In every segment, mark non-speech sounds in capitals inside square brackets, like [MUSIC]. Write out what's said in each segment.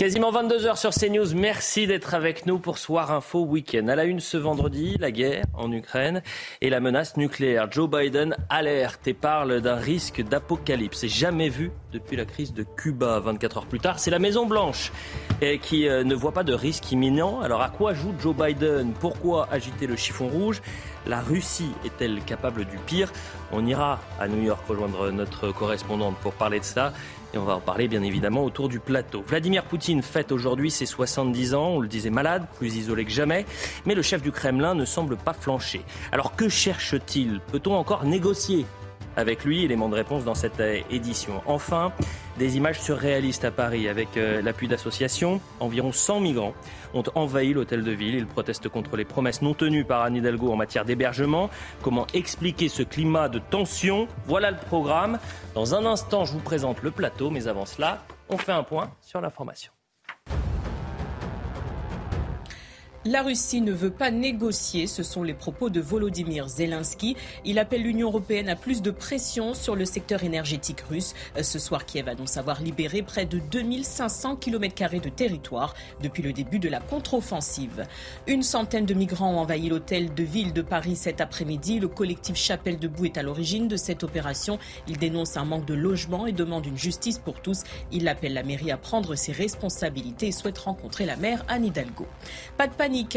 Quasiment 22h sur CNews. Merci d'être avec nous pour Soir Info Week-end. À la une ce vendredi, la guerre en Ukraine et la menace nucléaire. Joe Biden alerte et parle d'un risque d'apocalypse. jamais vu depuis la crise de Cuba. 24 heures plus tard, c'est la Maison Blanche qui euh, ne voit pas de risque imminent. Alors à quoi joue Joe Biden? Pourquoi agiter le chiffon rouge? La Russie est-elle capable du pire? On ira à New York rejoindre notre correspondante pour parler de ça. Et on va en parler bien évidemment autour du plateau. Vladimir Poutine fête aujourd'hui ses 70 ans, on le disait malade, plus isolé que jamais, mais le chef du Kremlin ne semble pas flancher. Alors que cherche-t-il? Peut-on encore négocier? Avec lui élément de réponse dans cette euh, édition. Enfin, des images surréalistes à Paris avec euh, l'appui d'associations. Environ 100 migrants ont envahi l'hôtel de ville. Ils protestent contre les promesses non tenues par Anne Hidalgo en matière d'hébergement. Comment expliquer ce climat de tension? Voilà le programme. Dans un instant, je vous présente le plateau, mais avant cela, on fait un point sur l'information. La Russie ne veut pas négocier, ce sont les propos de Volodymyr Zelensky. Il appelle l'Union européenne à plus de pression sur le secteur énergétique russe. Ce soir, Kiev annonce avoir libéré près de 2500 km de territoire depuis le début de la contre-offensive. Une centaine de migrants ont envahi l'hôtel de ville de Paris cet après-midi. Le collectif Chapelle Debout est à l'origine de cette opération. Il dénonce un manque de logement et demande une justice pour tous. Il appelle la mairie à prendre ses responsabilités et souhaite rencontrer la maire Anne Hidalgo.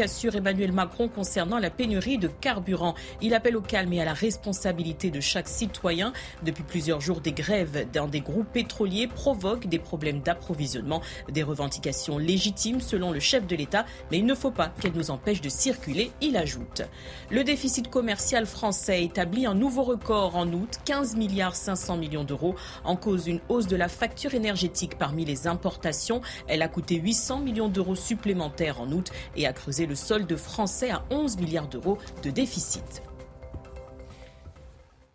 Assure Emmanuel Macron concernant la pénurie de carburant. Il appelle au calme et à la responsabilité de chaque citoyen. Depuis plusieurs jours, des grèves dans des groupes pétroliers provoquent des problèmes d'approvisionnement, des revendications légitimes selon le chef de l'État, mais il ne faut pas qu'elles nous empêchent de circuler, il ajoute. Le déficit commercial français établit un nouveau record en août, 15 milliards 500 millions d'euros, en cause une hausse de la facture énergétique parmi les importations. Elle a coûté 800 millions d'euros supplémentaires en août et a creuser le solde français à 11 milliards d'euros de déficit.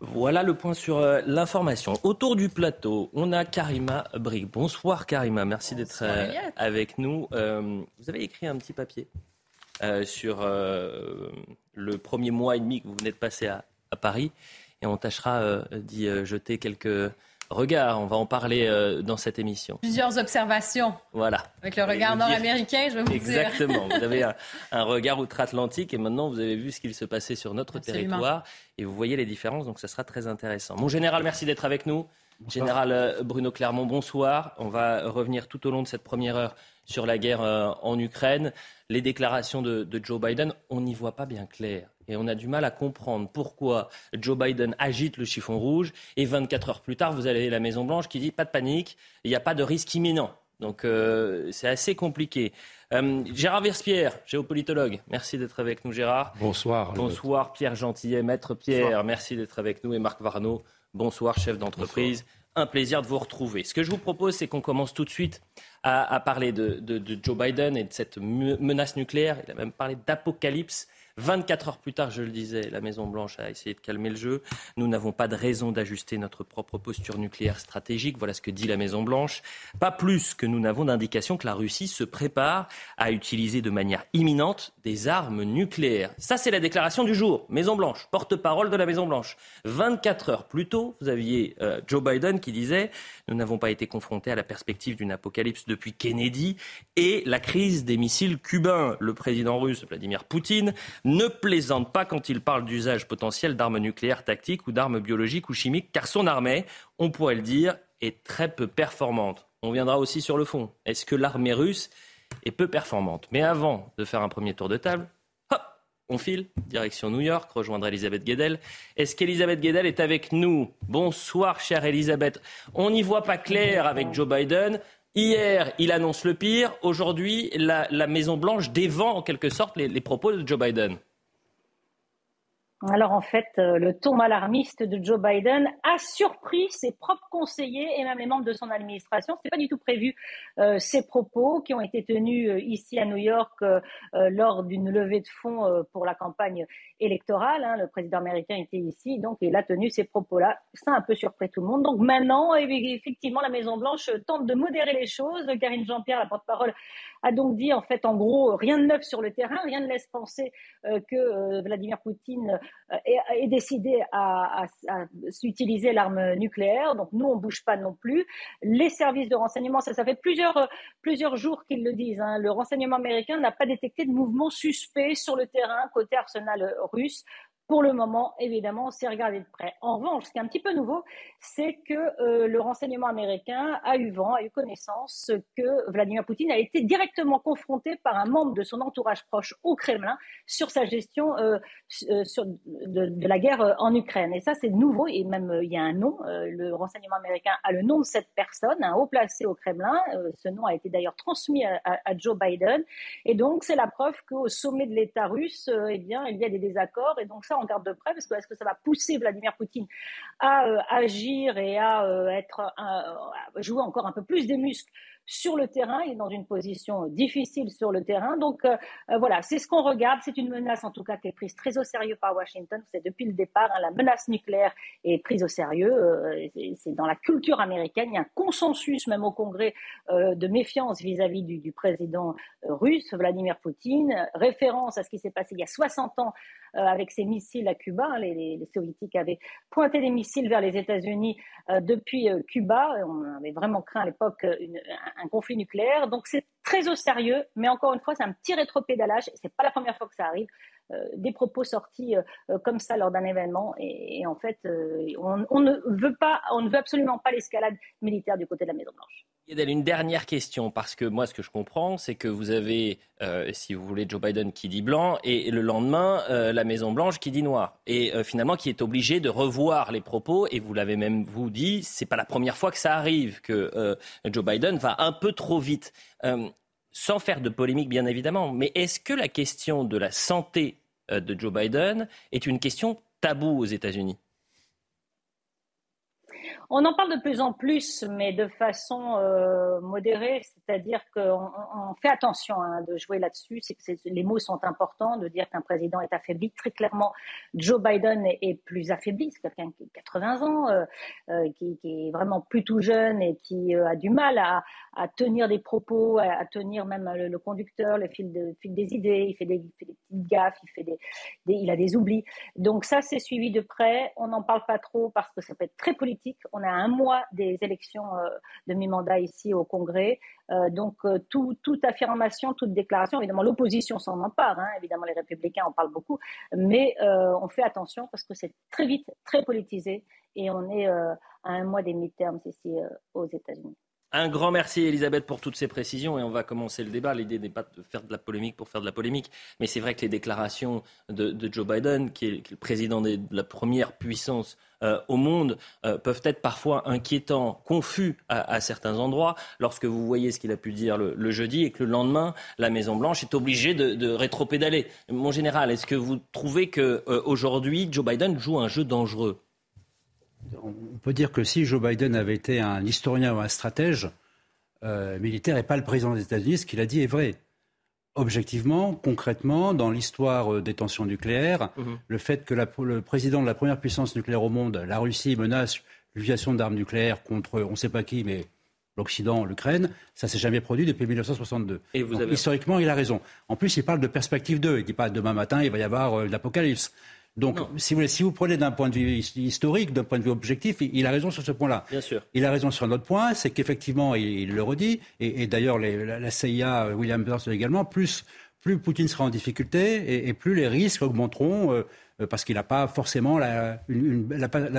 Voilà le point sur euh, l'information. Autour du plateau, on a Karima Brick. Bonsoir Karima, merci d'être euh, avec nous. Euh, vous avez écrit un petit papier sur le premier mois et demi que vous venez de passer à Paris et on tâchera d'y jeter quelques regard. On va en parler euh, dans cette émission. Plusieurs observations. Voilà. Avec le regard nord-américain, je vais vous Exactement. vous avez [LAUGHS] un, regard outre-Atlantique et maintenant vous avez vu ce qu'il se passait sur notre territoire et vous voyez les différences, donc ça sera très intéressant. Mon général, merci d'être avec nous. Général euh, Bruno Clermont, bonsoir. On va revenir tout au long de cette première heure sur la guerre euh, en Ukraine. Les déclarations de, Joe Biden, on n'y voit pas bien clair. Et on a du mal à comprendre pourquoi Joe Biden agite le chiffon rouge et 24 heures plus tard, vous allez à la Maison-Blanche qui dit pas de panique, il n'y a pas de risque imminent. Donc euh, c'est assez compliqué. Gérard Verspierre, géopolitologue, merci d'être avec nous Gérard. Bonsoir. Bonsoir Pierre Gentillet, maître Pierre, merci d'être avec nous et Marc Varno, bonsoir chef d'entreprise un plaisir de vous retrouver. Ce que je vous propose, c'est qu'on commence tout de suite à, parler de, Joe Biden et de cette menace nucléaire. Il a même parlé d'apocalypse. 24 heures plus tard, je le disais, la Maison-Blanche a essayé de calmer le jeu. Nous n'avons pas de raison d'ajuster notre propre posture nucléaire stratégique. Voilà ce que dit la Maison-Blanche. Pas plus que nous n'avons d'indication que la Russie se prépare à utiliser de manière imminente des armes nucléaires. Ça, c'est la déclaration du jour. Maison-Blanche, porte-parole de la Maison-Blanche. 24 heures plus tôt, vous aviez euh, Joe Biden qui disait Nous n'avons pas été confrontés à la perspective d'une apocalypse depuis Kennedy et la crise des missiles cubains. Le président russe, Vladimir Poutine, ne plaisante pas quand il parle d'usage potentiel d'armes nucléaires tactiques ou d'armes biologiques ou chimiques, car son armée, on pourrait le dire, est très peu performante. On viendra aussi sur le fond. Est-ce que l'armée russe est peu performante? Mais avant de faire un premier tour de table, hop, on file, direction New York, rejoindre Elisabeth Guedel. Est-ce qu'Elisabeth Guedel est avec nous? Bonsoir, chère Elisabeth. On n'y voit pas clair avec Joe Biden. Hier, il annonce le pire. Aujourd'hui, la, Maison-Blanche dévend en quelque sorte les propos de Joe Biden. Alors en fait, euh, le ton alarmiste de Joe Biden a surpris ses propres conseillers et même les membres de son administration. Ce n'est pas du tout prévu euh, ces propos qui ont été tenus euh, ici à New York lors d'une levée de fonds pour la campagne électorale. Hein. Le président américain était ici, donc il a tenu ces propos-là. Ça a un peu surpris tout le monde. Donc maintenant, effectivement, la Maison Blanche tente de modérer les choses. Karine Jean-Pierre, la porte-parole, a donc dit en fait en gros rien de neuf sur le terrain, rien ne laisse penser que Vladimir Poutine est, décidé à, s'utiliser l'arme nucléaire. Donc nous, on bouge pas non plus. Les services de renseignement, ça, ça fait plusieurs, plusieurs jours qu'ils le disent. Hein. Le renseignement américain n'a pas détecté de mouvement suspect sur le terrain côté arsenal russe. Pour le moment, évidemment, on s'est regardé de près. En revanche, ce qui est un petit peu nouveau, c'est que euh, le renseignement américain a eu vent, a eu connaissance que Vladimir Poutine a été directement confronté par un membre de son entourage proche au Kremlin sur sa gestion euh, euh, de, la guerre en Ukraine. Et ça, c'est nouveau, et même il y a un nom. le renseignement américain a le nom de cette personne, un haut placé au Kremlin. ce nom a été d'ailleurs transmis à, à, Joe Biden. Et donc, c'est la preuve qu'au sommet de l'État russe, eh bien, il y a des désaccords. Et donc, ça, on garde de près, parce que est-ce que ça va pousser Vladimir Poutine à euh, agir et à euh, être jouer encore un peu plus des muscles sur le terrain. Il est dans une position difficile sur le terrain. Donc euh, voilà, c'est ce qu'on regarde. C'est une menace en tout cas qui est prise très au sérieux par Washington. C'est depuis le départ, hein, la menace nucléaire est prise au sérieux. c'est dans la culture américaine. Il y a un consensus même au Congrès de méfiance vis-à-vis du, président russe, Vladimir Poutine. Référence à ce qui s'est passé il y a 60 ans euh, avec ces missiles à Cuba. Les, soviétiques avaient pointé des missiles vers les États-Unis euh, depuis euh, Cuba. On avait vraiment craint à l'époque un conflit nucléaire. Donc c'est très au sérieux, mais encore une fois, c'est un petit rétropédalage. C'est pas la première fois que ça arrive. des propos sortis comme ça lors d'un événement, et, en fait, on, ne veut pas, on ne veut absolument pas l'escalade militaire du côté de la Maison Blanche une dernière question, parce que moi, ce que je comprends, c'est que vous avez, euh, si vous voulez, Joe Biden qui dit blanc, et le lendemain, euh, la Maison-Blanche qui dit noir. Et euh, finalement, qui est obligé de revoir les propos, et vous l'avez même, vous dit, c'est pas la première fois que ça arrive, que Joe Biden va un peu trop vite. sans faire de polémique, bien évidemment, mais est-ce que la question de la santé de Joe Biden est une question taboue aux États-Unis? On en parle de plus en plus, mais de façon euh, modérée, c'est-à-dire qu'on on fait attention hein, de jouer là-dessus. Les mots sont importants, de dire qu'un président est affaibli. Très clairement, Joe Biden est, plus affaibli. C'est quelqu'un qui a 80 ans, euh, euh, qui, est vraiment plus tout jeune et qui a du mal à, tenir des propos, à, tenir même le, conducteur, le fil, de, fil, des idées. Il fait des, petites gaffes, il, fait des, il a des oublis. Donc ça, c'est suivi de près. On n'en parle pas trop parce que ça peut être très politique. A un mois des élections euh, de mi-mandat ici au Congrès. Euh, donc, euh, toute affirmation, toute déclaration, évidemment, l'opposition s'en empare. Hein, évidemment, les républicains en parlent beaucoup. Mais on fait attention parce que c'est très vite, très politisé. Et on est à un mois des mi-termes ici aux États-Unis. Un grand merci Elisabeth pour toutes ces précisions et on va commencer le débat. L'idée n'est pas de faire de la polémique pour faire de la polémique, mais c'est vrai que les déclarations de, Joe Biden, qui est, le président de la première puissance euh, au monde, euh, peuvent être parfois inquiétants, confus à, certains endroits, lorsque vous voyez ce qu'il a pu dire le, jeudi et que le lendemain, la Maison-Blanche est obligée de, rétropédaler. Mon général, est-ce que vous trouvez qu'aujourd'hui, euh, Joe Biden joue un jeu dangereux? On peut dire que si Joe Biden avait été un historien ou un stratège euh, militaire et pas le président des États-Unis, ce qu'il a dit est vrai. Objectivement, concrètement, dans l'histoire euh, des tensions nucléaires, mhm. le fait que le président de la première puissance nucléaire au monde, la Russie, menace l'utilisation d'armes nucléaires contre on ne sait pas qui, mais l'Occident, l'Ukraine, ça s'est jamais produit depuis 1962. Et Historiquement, il a raison. En plus, il parle de perspective 2. Il dit pas demain matin, il va y avoir euh, l'apocalypse. Donc, si vous, si vous, prenez d'un point de vue historique, d'un point de vue objectif, il, a raison sur ce point-là. Bien sûr. Il a raison sur un autre point, c'est qu'effectivement, il, le redit, et, d'ailleurs la, CIA, William Burns également, plus, plus Poutine sera en difficulté et, plus les risques augmenteront. Euh, parce qu'il n'a pas forcément la,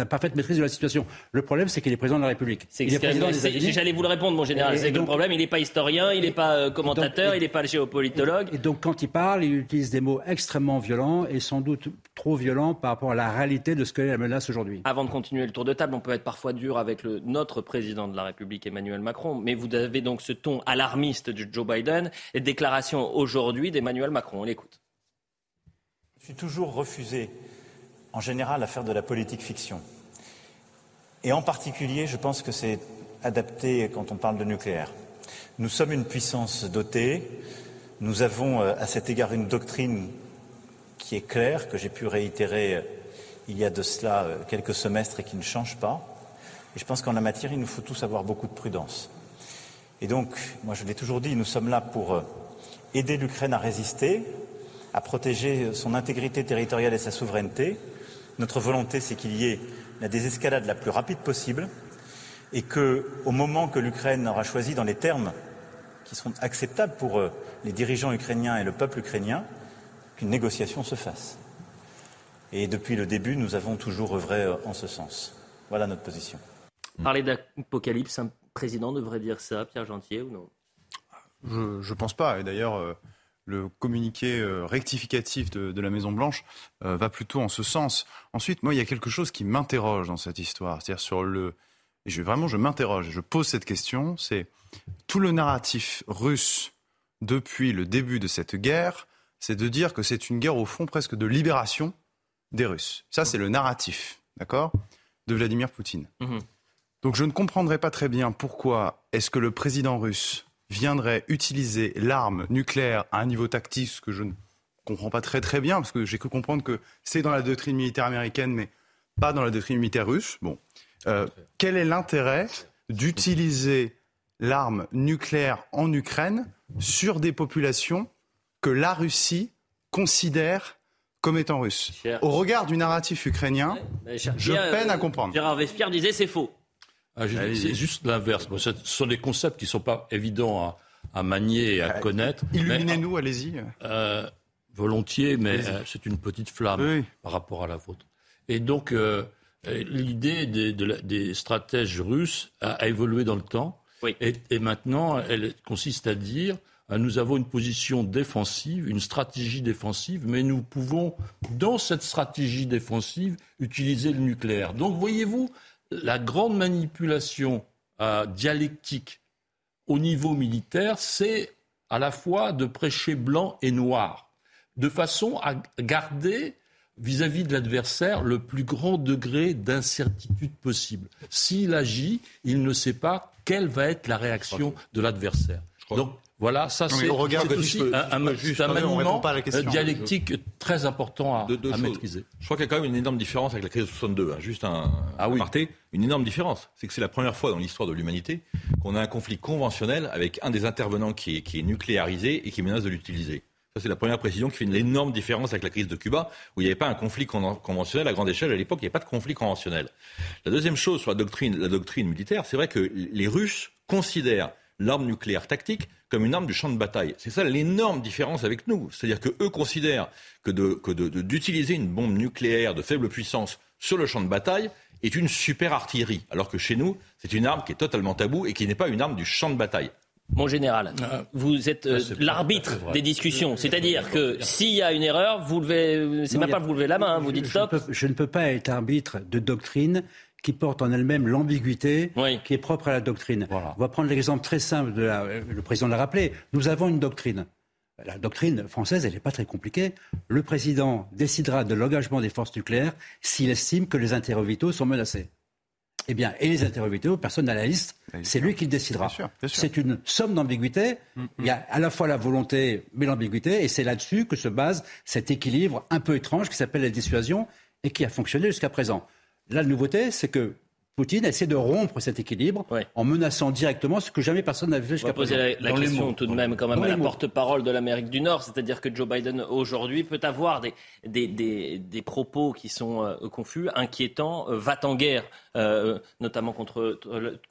parfaite maîtrise de la situation. Le problème, c'est qu'il est président de la République. J'allais vous le répondre, mon général. C'est le problème, il n'est pas historien, il n'est pas euh, commentateur, il n'est pas géopolitologue. Et, donc, quand il parle, il utilise des mots extrêmement violents et sans doute trop violents par rapport à la réalité de ce qu'est la menace aujourd'hui. Avant de continuer le tour de table, on peut être parfois dur avec le, notre président de la République, Emmanuel Macron, mais vous avez donc ce ton alarmiste de Joe Biden et déclaration aujourd'hui d'Emmanuel Macron. On l'écoute. Toujours refusé en général à faire de la politique fiction. Et en particulier, je pense que c'est adapté quand on parle de nucléaire. Nous sommes une puissance dotée. Nous avons euh, à cet égard une doctrine qui est claire, que j'ai pu réitérer euh, il y a de cela euh, quelques semestres et qui ne change pas. Et je pense qu'en la matière, il nous faut tous avoir beaucoup de prudence. Et donc, moi je l'ai toujours dit, nous sommes là pour aider l'Ukraine à résister, à protéger son intégrité territoriale et sa souveraineté. Notre volonté, c'est qu'il y ait la désescalade la plus rapide possible et que, au moment que l'Ukraine aura choisi dans les termes qui seront acceptables pour euh, les dirigeants ukrainiens et le peuple ukrainien, qu'une négociation se fasse. Et depuis le début, nous avons toujours œuvré euh, en ce sens. Voilà notre position. Parler d'apocalypse, un président devrait dire ça, Pierre Gentier, ou non? Je ne pense pas. Et d'ailleurs, euh, le communiqué rectificatif de, la Maison-Blanche va plutôt en ce sens. Ensuite, moi, il y a quelque chose qui m'interroge dans cette histoire. C'est-à-dire sur le, et je, vraiment, je m'interroge, je pose cette question, c'est tout le narratif russe depuis le début de cette guerre, c'est de dire que c'est une guerre au fond presque de libération des Russes. Ça, c'est le narratif, d'accord, de Vladimir Poutine. Mhm. Donc je ne comprendrais pas très bien pourquoi est-ce que le président russe viendrait utiliser l'arme nucléaire à un niveau tactique, ce que je ne comprends pas très très bien, parce que j'ai cru comprendre que c'est dans la doctrine militaire américaine, mais pas dans la doctrine militaire russe. Bon, euh, quel est l'intérêt d'utiliser l'arme nucléaire en Ukraine sur des populations que la Russie considère comme étant russes? Au regard du narratif ukrainien, je peine à comprendre. Gérard Vespierre disait c'est faux. Ah, c'est juste l'inverse. ce sont des concepts qui ne sont pas évidents à, manier et à euh, connaître. Illuminez-nous, allez-y. Euh, volontiers, mais c'est une petite flamme par rapport à la vôtre. Et donc, euh, l'idée des, stratèges russes a, évolué dans le temps. Et, maintenant, elle consiste à dire euh, nous avons une position défensive, une stratégie défensive, mais nous pouvons, dans cette stratégie défensive, utiliser le nucléaire. Donc, voyez-vous, la grande manipulation euh, dialectique au niveau militaire, c'est à la fois de prêcher blanc et noir, de façon à garder vis-à-vis de l'adversaire le plus grand degré d'incertitude possible. S'il agit, il ne sait pas quelle va être la réaction de l'adversaire. Donc voilà, ça c'est aussi un, maniement dialectique très important à, maîtriser. Je crois qu'il y a quand même une énorme différence avec la crise de 62. Hein. Juste un, ah oui. une énorme différence. C'est que c'est la première fois dans l'histoire de l'humanité qu'on a un conflit conventionnel avec un des intervenants qui est nucléarisé et qui menace de l'utiliser. Ça, c'est la première précision qui fait une énorme différence avec la crise de Cuba, où il n'y avait pas un conflit conventionnel à grande échelle. À l'époque, il n'y avait pas de conflit conventionnel. La deuxième chose sur la doctrine, la doctrine militaire, c'est vrai que les Russes considèrent l'arme nucléaire tactique comme une arme du champ de bataille. C'est ça l'énorme différence avec nous. C'est-à-dire qu'eux considèrent que d'utiliser une bombe nucléaire de faible puissance sur le champ de bataille est une super artillerie, alors que chez nous, c'est une arme qui est totalement taboue et qui n'est pas une arme du champ de bataille. Mon général, ah. vous êtes euh, ah, l'arbitre des discussions. C'est-à-dire que s'il y a une erreur, vous levez, c'est même pas vous levez la main, vous dites stop. Je, ne peux pas être arbitre de doctrine qui porte en elle-même l'ambiguïté qui est propre à la doctrine. On va prendre l'exemple très simple, de le président l'a rappelé, nous avons une doctrine. La doctrine française, elle n'est pas très compliquée. Le président décidera de l'engagement des forces nucléaires s'il estime que les intérêts vitaux sont menacés. Eh bien, et les interviews vidéo, personne n'a la liste, c'est lui qui le décidera. C'est une somme d'ambiguïté. Mm, mm. Il y a à la fois la volonté, mais l'ambiguïté, et c'est là-dessus que se base cet équilibre un peu étrange qui s'appelle la dissuasion et qui a fonctionné jusqu'à présent. La nouveauté, c'est que Poutine essaie de rompre cet équilibre en menaçant directement ce que jamais personne n'avait fait jusqu'à présent. poser la, question tout de même quand même à la porte-parole de l'Amérique du Nord, c'est-à-dire que Joe Biden aujourd'hui peut avoir des, des, des, propos qui sont euh, confus, inquiétants, euh, va en guerre, euh, notamment contre,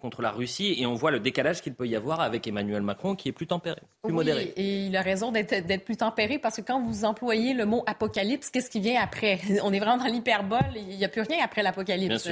contre la Russie, et on voit le décalage qu'il peut y avoir avec Emmanuel Macron qui est plus tempéré, plus modéré. Et il a raison d'être plus tempéré parce que quand vous employez le mot apocalypse, qu'est-ce qui vient après? [LAUGHS] On est vraiment dans l'hyperbole, il n'y a plus rien après l'apocalypse,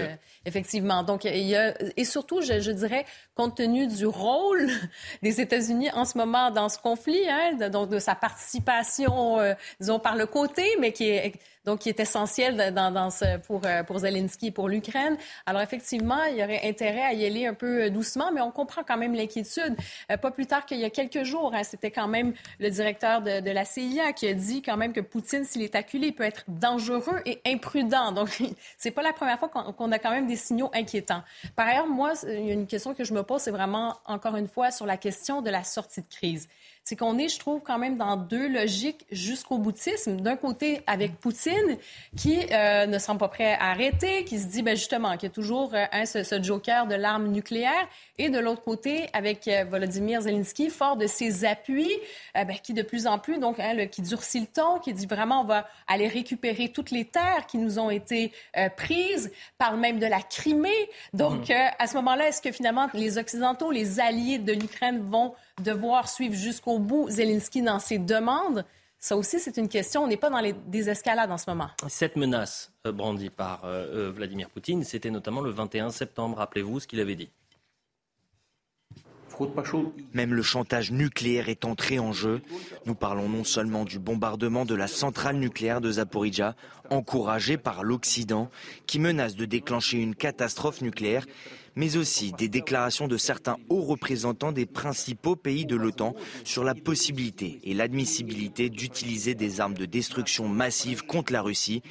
effectivement. Donc, il y a, et surtout, je, dirais, compte tenu du rôle [LAUGHS] des États-Unis en ce moment dans ce conflit, hein, donc de sa participation, euh, disons, par le côté, mais qui est donc qui est essentiel ce, pour, Zelensky et pour l'Ukraine. Alors effectivement, il y aurait intérêt à y aller un peu doucement, mais on comprend quand même l'inquiétude. pas plus tard qu'il y a quelques jours, hein, c'était quand même le directeur de, de, la CIA qui a dit quand même que Poutine, s'il est acculé, peut être dangereux et imprudent. Donc, [LAUGHS] c'est pas la première fois qu'on a quand même des signaux inquiétants. Par ailleurs, moi, il y a une question que je me pose, c'est vraiment, encore une fois, sur la question de la sortie de crise c'est qu'on est, je trouve, quand même dans deux logiques jusqu'au boutisme. D'un côté, avec Poutine, qui euh, ne semble pas prêt à arrêter, qui se dit ben, justement qu'il y a toujours euh, ce, joker de l'arme nucléaire, et de l'autre côté, avec euh, Volodymyr Zelensky, fort de ses appuis, ben, qui de plus en plus, donc, hein, qui durcit le ton, qui dit vraiment on va aller récupérer toutes les terres qui nous ont été prises, parle même de la Crimée. Donc, mm. à ce moment-là, est-ce que finalement les Occidentaux, les alliés de l'Ukraine vont devoir suivre jusqu'au bout Zelensky dans ses demandes? Ça aussi, c'est une question. On n'est pas dans les désescalades en ce moment. Cette menace euh, brandie par euh, euh, Vladimir Poutine, c'était notamment le 21 septembre. Rappelez-vous ce qu'il avait dit. Même le chantage nucléaire est entré en jeu. Nous parlons non seulement du bombardement de la centrale nucléaire de Zaporizhia, encouragé par l'Occident, qui menace de déclencher une catastrophe nucléaire, mais aussi des déclarations de certains hauts représentants des principaux pays de l'OTAN sur la possibilité et l'admissibilité d'utiliser des armes de destruction massive contre la Russie.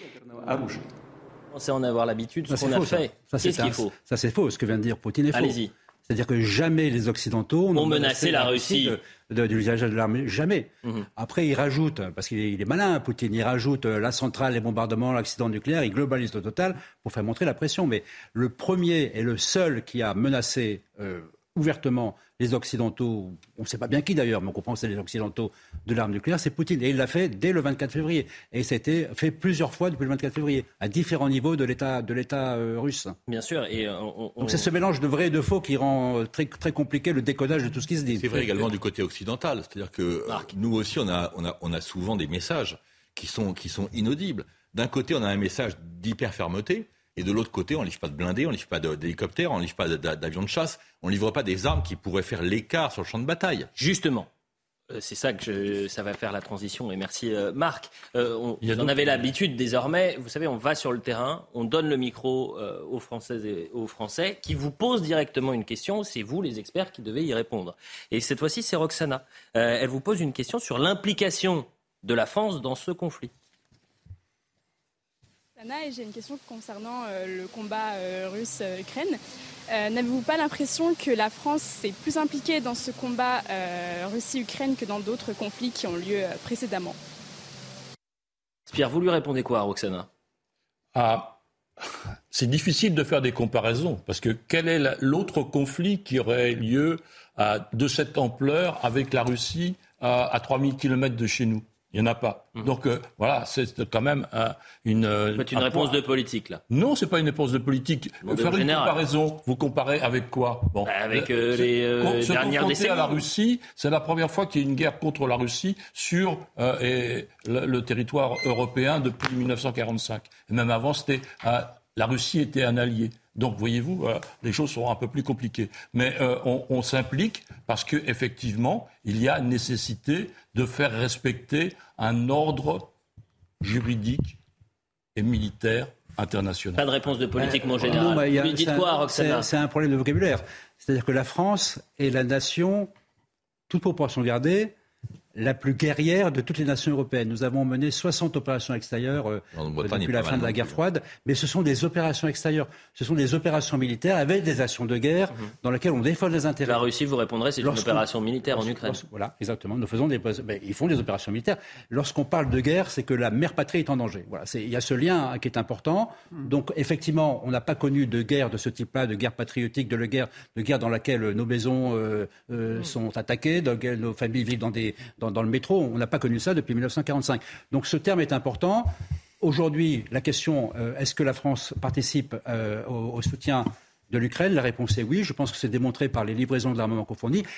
On en avoir l'habitude, ce qu'on a fait. Ça, c'est faux. Ça, c'est faux. Ce que vient de dire Poutine est faux. Allez-y. C'est-à-dire que jamais les Occidentaux n'ont menacé, la Russie, de, l'usage de l'arme. Jamais. Mhm. Après, il rajoute, parce qu'il est, malin, Poutine, il rajoute euh, la centrale, les bombardements, l'accident nucléaire, il globalise au total pour faire montrer la pression. Mais le premier et le seul qui a menacé euh, ouvertement les Occidentaux, on ne sait pas bien qui d'ailleurs, mais on comprend que c'est les Occidentaux de l'arme nucléaire, c'est Poutine. Et il l'a fait dès le 24 février. Et ça a été fait plusieurs fois depuis le 24 février, à différents niveaux de l'État, de l'État euh, russe. Bien sûr. Et euh, Donc c'est ce mélange de vrai et de faux qui rend euh, très, très compliqué le décodage de tout ce qui se dit. C'est vrai également du côté occidental. C'est-à-dire que nous aussi, on a, on, a, on a souvent des messages qui sont, qui sont inaudibles. D'un côté, on a un message d'hyper fermeté et de l'autre côté, on ne livre pas de blindés, on ne livre pas d'hélicoptères, on ne livre pas d'avions de chasse, on ne livre pas des armes qui pourraient faire l'écart sur le champ de bataille. Justement. Euh, c'est ça que ça va faire la transition. Et merci euh, Marc. Euh, on, vous en avez l'habitude désormais. Vous savez, on va sur le terrain, on donne le micro aux Françaises et aux Français qui vous posent directement une question. C'est vous, les experts, qui devez y répondre. Et cette fois-ci, c'est Roxana. elle vous pose une question sur l'implication de la France dans ce conflit et j'ai une question concernant euh, le combat euh, russe-Ukraine. Euh, n'avez-vous pas l'impression que la France s'est plus impliquée dans ce combat Russie-Ukraine que dans d'autres conflits qui ont lieu précédemment? Pierre, vous lui répondez quoi, Roxana? Ah, [LAUGHS] C'est difficile de faire des comparaisons, parce que quel est l'autre conflit qui aurait lieu de cette ampleur avec la Russie à 3000 km de chez nous? Il n'y en a pas. Mmh. Donc euh, voilà, c'est quand même une. C'est une réponse de politique là. Non, c'est pas une réponse de politique. Faire une comparaison, vous comparez avec quoi? Bon, bah, Avec euh, euh, les euh, se dernières décennies. à la Russie, c'est la première fois qu'il y a une guerre contre la Russie sur et le, territoire européen depuis 1945. Et même avant, c'était la Russie était un allié. Donc, voyez-vous, les choses seront un peu plus compliquées. Mais on, on s'implique parce qu'effectivement, il y a nécessité de faire respecter un ordre juridique et militaire international. Pas de réponse de politique, mon général. dites quoi, Roxana C'est un problème de vocabulaire. C'est-à-dire que la France est la nation, toute proportion gardée, la plus guerrière de toutes les nations européennes. Nous avons mené 60 opérations extérieures euh, depuis la fin de la guerre froide, mais ce sont des opérations extérieures. Ce sont des opérations militaires avec des actions de guerre mhm. dans lesquelles on défend des intérêts. La Russie, vous répondrez, c'est une opération militaire en Ukraine. Voilà, exactement. Nous faisons des, ben, ils font des opérations militaires. Lorsqu'on parle de guerre, c'est que la mère patrie est en danger. Voilà, il y a ce lien hein, qui est important. Mhm. Donc, effectivement, on n'a pas connu de guerre de ce type-là, de guerre patriotique, de guerre, de guerre dans laquelle nos maisons euh, euh, mhm. sont attaquées, dans laquelle nos familles vivent dans des, dans, le métro. On n'a pas connu ça depuis 1945. Donc ce terme est important. Aujourd'hui, la question, euh, est-ce que la France participe euh, au, soutien de l'Ukraine? La réponse est oui. Je pense que c'est démontré par les livraisons de l'armement qu'on.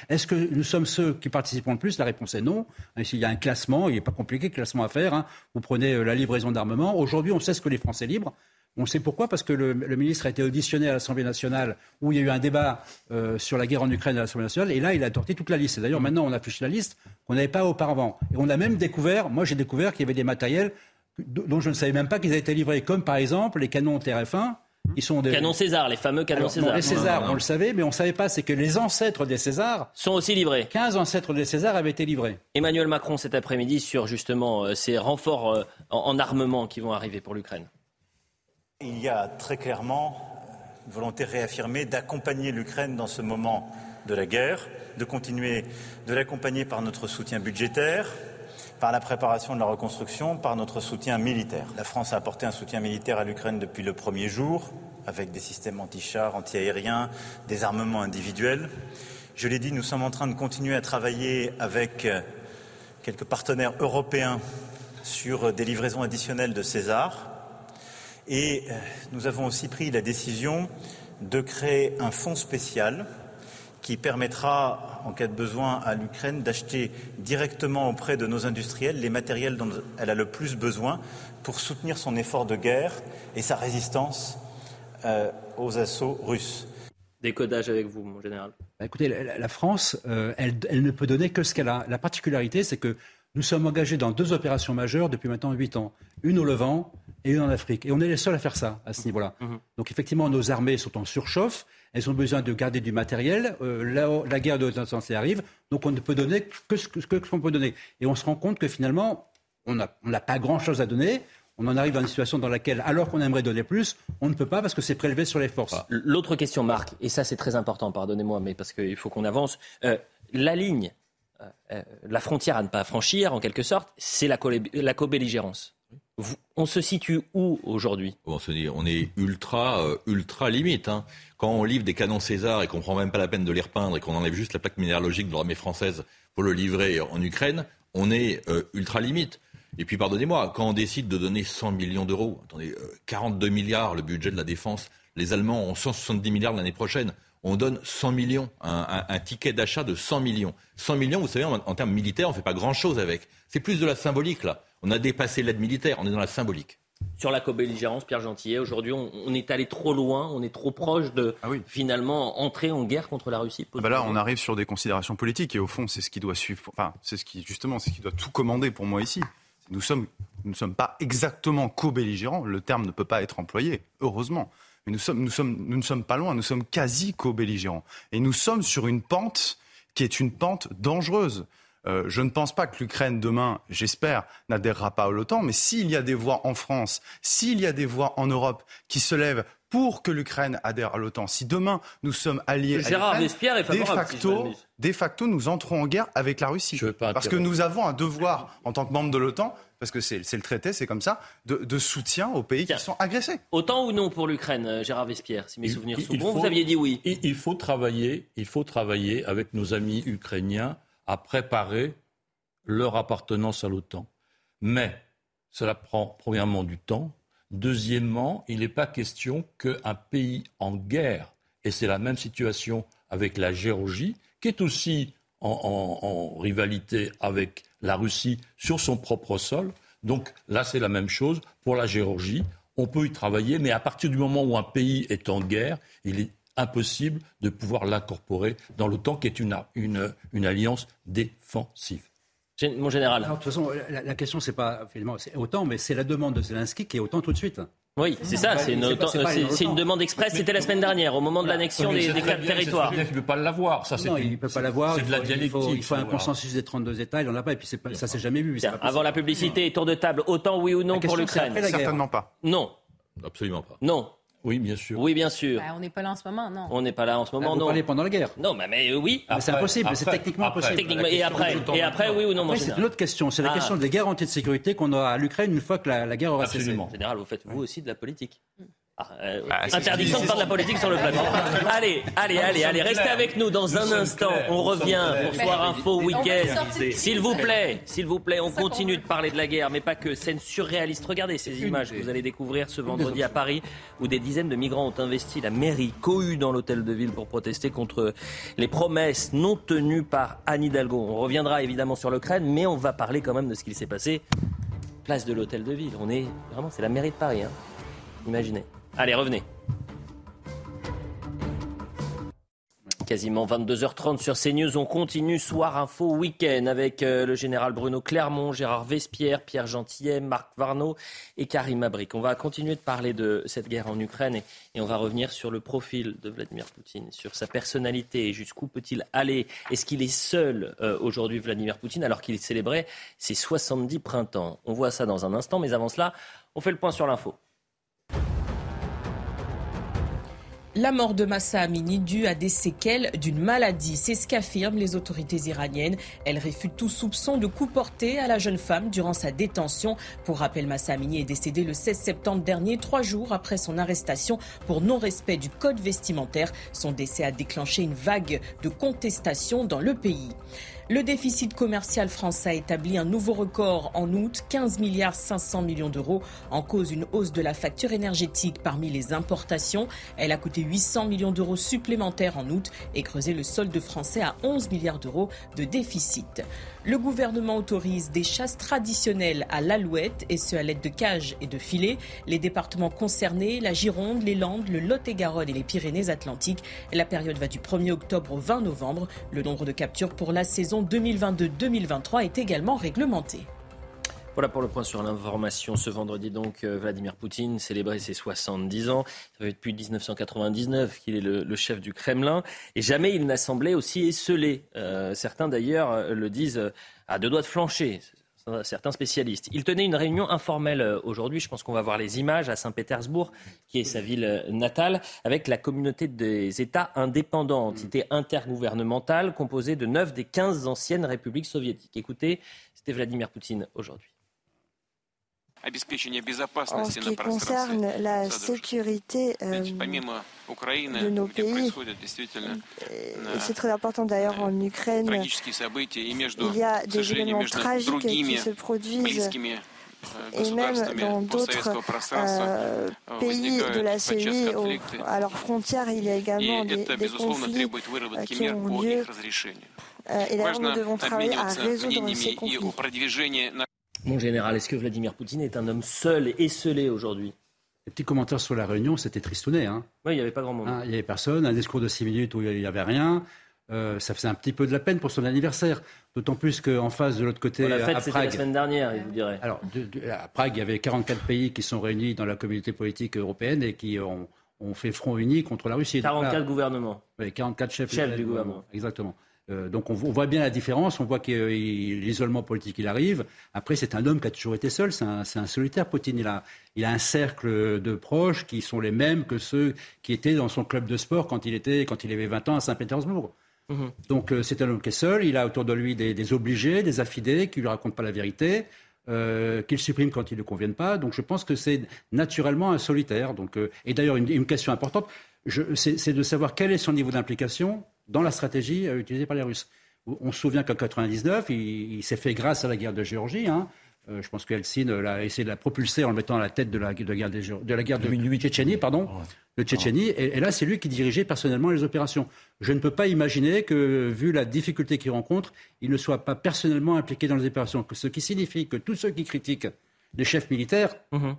Est-ce que nous sommes ceux qui participons le plus? La réponse est non. S'il y a un classement, il n'est pas compliqué, classement à faire. Hein. Vous prenez euh, la livraison d'armement. Aujourd'hui, on sait ce que les Français livrent. On sait pourquoi, parce que le, ministre a été auditionné à l'Assemblée nationale, où il y a eu un débat euh, sur la guerre en Ukraine à l'Assemblée nationale, et là, il a torté toute la liste. d'ailleurs, maintenant, on affiche la liste qu'on n'avait pas auparavant. Et on a même découvert, moi j'ai découvert qu'il y avait des matériels dont je ne savais même pas qu'ils avaient été livrés, comme par exemple les canons TRF-1. Ils sont des... Canons César, les fameux canons César. les César, on le savait, mais on ne savait pas, c'est que les ancêtres des Césars sont aussi livrés. 15 ancêtres des Césars avaient été livrés. Emmanuel Macron cet après-midi sur justement euh, ces renforts euh, en armement qui vont arriver pour l'Ukraine. Il y a très clairement une volonté réaffirmée d'accompagner l'Ukraine dans ce moment de la guerre, de continuer de l'accompagner par notre soutien budgétaire, par la préparation de la reconstruction, par notre soutien militaire. La France a apporté un soutien militaire à l'Ukraine depuis le premier jour, avec des systèmes anti-chars, anti-aériens, des armements individuels. Je l'ai dit, nous sommes en train de continuer à travailler avec euh, quelques partenaires européens sur des livraisons additionnelles de César. Et euh, nous avons aussi pris la décision de créer un fonds spécial qui permettra, en cas de besoin, à l'Ukraine d'acheter directement auprès de nos industriels les matériels dont elle a le plus besoin pour soutenir son effort de guerre et sa résistance euh, aux assauts russes. Décodage avec vous, mon général. Bah, écoutez, la, France, euh, elle, elle, ne peut donner que ce qu'elle a. La particularité, c'est que nous sommes engagés dans deux opérations majeures depuis maintenant huit ans. Une au Levant et une en Afrique. Et on est les seuls à faire ça, à ce niveau-là. Mhm. Donc effectivement, nos armées sont en surchauffe. Elles ont besoin de garder du matériel. Euh, la, guerre de haute arrive. Donc on ne peut donner que ce qu'on peut donner. Et on se rend compte que finalement, on n'a pas grand-chose à donner. On en arrive dans une situation dans laquelle, alors qu'on aimerait donner plus, on ne peut pas parce que c'est prélevé sur les forces. L'autre question, Marc, et ça c'est très important, pardonnez-moi, mais parce qu'il faut qu'on avance. Euh, la ligne euh, la frontière à ne pas franchir, en quelque sorte, c'est la, la On se situe où aujourd'hui? On, on est ultra, euh, ultra limite. Hein. Quand on livre des canons César et qu'on prend même pas la peine de les repeindre et qu'on enlève juste la plaque minéralogique de l'armée française pour le livrer en Ukraine, on est ultra limite. Et puis pardonnez-moi, quand on décide de donner 100 millions d'euros, attendez, 42 milliards le budget de la défense, les Allemands ont 170 milliards l'année prochaine on donne 100 millions, un, ticket d'achat de 100 millions. 100 millions, vous savez, en, termes militaires, on ne fait pas grand-chose avec. C'est plus de la symbolique, là. On a dépassé l'aide militaire, on est dans la symbolique. Sur la co-belligérance, Pierre Gentillet, aujourd'hui, on, est allé trop loin, on est trop proche de ah finalement entrer en guerre contre la Russie. Bah là, on arrive sur des considérations politiques et au fond, c'est ce qui doit suivre. Enfin, c'est ce qui justement, c'est ce qui doit tout commander pour moi ici. Nous sommes, nous ne sommes pas exactement co-belligérants. Le terme ne peut pas être employé, heureusement. Mais nous, sommes, nous, sommes, nous ne sommes pas loin, nous sommes quasi co-belligérants. Et nous sommes sur une pente qui est une pente dangereuse. Euh, je ne pense pas que l'Ukraine demain, j'espère, n'adhérera pas à l'OTAN, mais s'il y a des voix en France, s'il y a des voix en Europe qui se lèvent pour que l'Ukraine adhère à l'OTAN, si demain nous sommes alliés Gérard à l'Ukraine, est de facto, de facto, nous entrons en guerre avec la Russie. Parce que nous avons un devoir, en tant que membre de l'OTAN, parce que c'est le traité, c'est comme ça, de, soutien aux pays qui sont agressés. Autant ou non pour l'Ukraine, euh, Gérard Vespierre, si mes souvenirs sont bons, vous aviez dit oui. Il, faut travailler, il faut travailler avec nos amis ukrainiens à préparer leur appartenance à l'OTAN. Mais cela prend premièrement du temps. Deuxièmement, il n'est pas question qu'un pays en guerre, et c'est la même situation avec la Géorgie, qui est aussi en, rivalité avec la Russie sur son propre sol. Donc là, c'est la même chose pour la Géorgie. On peut y travailler, mais à partir du moment où un pays est en guerre, il est impossible de pouvoir l'incorporer dans l'OTAN, qui est une, une, une alliance défensive. Mon général. de toute façon, la, la question, c'est pas finalement, c'est autant, mais c'est la demande de Zelensky qui est autant tout de suite. Oui, c'est ça, c'est une, une, demande express. C'était la semaine dernière, au moment de l'annexion des, des quatre territoires. Il ne peut pas l'avoir. Ça, non, il ne peut pas l'avoir. C'est de la dialectique. Il faut, un consensus des 32 États, il n'en a pas. Et puis pas, ça s'est jamais vu. avant la publicité, tour de table, autant oui ou non pour l'Ukraine Certainement pas. Non. Absolument pas. Non. Oui, bien sûr. Oui, bien sûr. Bah, on n'est pas là en ce moment, non. On n'est pas là en ce moment, bah, non. Vous parlez pendant la guerre. Non, mais, euh, oui. c'est impossible, c'est techniquement impossible. et après, et après, oui ou non, C'est une autre question. C'est la ah. question des garanties de sécurité qu'on aura à l'Ukraine une fois que la, guerre aura cessé. En général, vous faites vous aussi de la politique. Ah, euh, bah, interdiction de faire de la politique sur le plateau. allez, allez, allez, allez, restez avec nous dans un instant. On revient pour Soir Info Week-end. S'il vous plaît, s'il vous plaît, on continue de parler de la guerre, mais pas que. Scène surréaliste. Regardez ces images que vous allez découvrir ce vendredi à Paris, où des dizaines de migrants ont investi la mairie cohue dans l'hôtel de ville pour protester contre les promesses non tenues par Anne Hidalgo. On reviendra évidemment sur l'Ukraine, mais on va parler quand même de ce qui s'est passé place de l'hôtel de ville. On est vraiment, c'est la mairie de Paris. Hein. Imaginez. Allez, revenez. quasiment 22h30 sur CNews. On continue Soir Info Week-end avec euh, le général Bruno Clermont, Gérard Vespierre, Pierre Gentillet, Marc Varno et Karim Abrik. On va continuer de parler de cette guerre en Ukraine et, et on va revenir sur le profil de Vladimir Poutine, sur sa personnalité. Jusqu'où peut-il aller Est-ce qu'il est seul euh, aujourd'hui, Vladimir Poutine, alors qu'il célébrait ses 70 printemps? On voit ça dans un instant, mais avant cela, on fait le point sur l'info. La mort de Massa Amini due à des séquelles d'une maladie, c'est ce qu'affirment les autorités iraniennes. Elles réfutent tout soupçon de coup porté à la jeune femme durant sa détention. Pour rappel, Massa Amini est décédé le 16 septembre dernier, trois jours après son arrestation pour non-respect du code vestimentaire. Son décès a déclenché une vague de contestation dans le pays. Le déficit commercial français a établi un nouveau record en août, 15 milliards 500 millions d'euros, en cause une hausse de la facture énergétique parmi les importations. Elle a coûté 800 millions d'euros supplémentaires en août et creusé le solde français à 11 milliards d'euros de déficit. Le gouvernement autorise des chasses traditionnelles à l'alouette et ce à l'aide de cages et de filets. Les départements concernés, la Gironde, les Landes, le Lot-et-Garonne et les Pyrénées-Atlantiques. La période va du 1er octobre au 20 novembre. Le nombre de captures pour la saison 2022-2023 est également réglementé. Voilà pour le point sur l'information. Ce vendredi, donc, euh, Vladimir Poutine célébrait ses 70 ans. Ça fait depuis 1999 qu'il est le, chef du Kremlin. Et jamais il n'a semblé aussi esselé. Euh, certains, d'ailleurs, euh, le disent à deux doigts de flancher certains spécialistes. Il tenait une réunion informelle aujourd'hui, je pense qu'on va voir les images, à Saint-Pétersbourg, qui est sa ville natale, avec la communauté des États indépendants, entité intergouvernementale composée de 9 des 15 anciennes républiques soviétiques. Écoutez, c'était Vladimir Poutine aujourd'hui. En ce qui concerne la sécurité euh, de nos pays, et c'est très important d'ailleurs en Ukraine, il y a des événements tragiques qui se produisent et même dans d'autres euh, pays de la CEI, à leurs frontières, il y a également des, des conflits euh, qui ont lieu. et d'ailleurs, nous devons travailler à résoudre ces conflits. Mon général, est-ce que Vladimir Poutine est un homme seul et esselé aujourd'hui? Petit commentaire sur la réunion, c'était tristounet. Hein. Oui, il n'y avait pas grand monde. Hein, il n'y avait personne, un discours de six minutes où il n'y avait rien. Euh, ça faisait un petit peu de la peine pour son anniversaire. D'autant plus qu'en face, de l'autre côté, la fête, c'était la semaine dernière, il vous dirait. Alors, à Prague, il y avait 44 pays qui sont réunis dans la communauté politique européenne et qui ont, fait front uni contre la Russie. 44 gouvernements. Oui, 44 chefs, chefs du gouvernement. Exactement. Euh, donc on, voit bien la différence, on voit que l'isolement politique il arrive. Après c'est un homme qui a toujours été seul, c'est un, solitaire. Poutine il a, il a un cercle de proches qui sont les mêmes que ceux qui étaient dans son club de sport quand il était quand il avait 20 ans à Saint-Pétersbourg. Mhm. Donc euh, c'est un homme qui est seul, il a autour de lui des, obligés, des affidés qui lui racontent pas la vérité. Euh, qu'il supprime quand il ne conviennent pas. Donc je pense que c'est naturellement un solitaire. Donc, et d'ailleurs, une, une, question importante, c'est de savoir quel est son niveau d'implication dans la stratégie euh, utilisée par les Russes. On se souvient qu'en 1999, il, s'est fait grâce à la guerre de Géorgie. Hein. Euh, je pense qu'Eltsine a essayé de la propulser en le mettant à la tête de la, de guerre, de, de la guerre de, Tchétchénie, pardon, de Tchétchénie. Et, là, c'est lui qui dirigeait personnellement les opérations. Je ne peux pas imaginer que, vu la difficulté qu'il rencontre, il ne soit pas personnellement impliqué dans les opérations. Ce qui signifie que tous ceux qui critiquent les chefs militaires mhm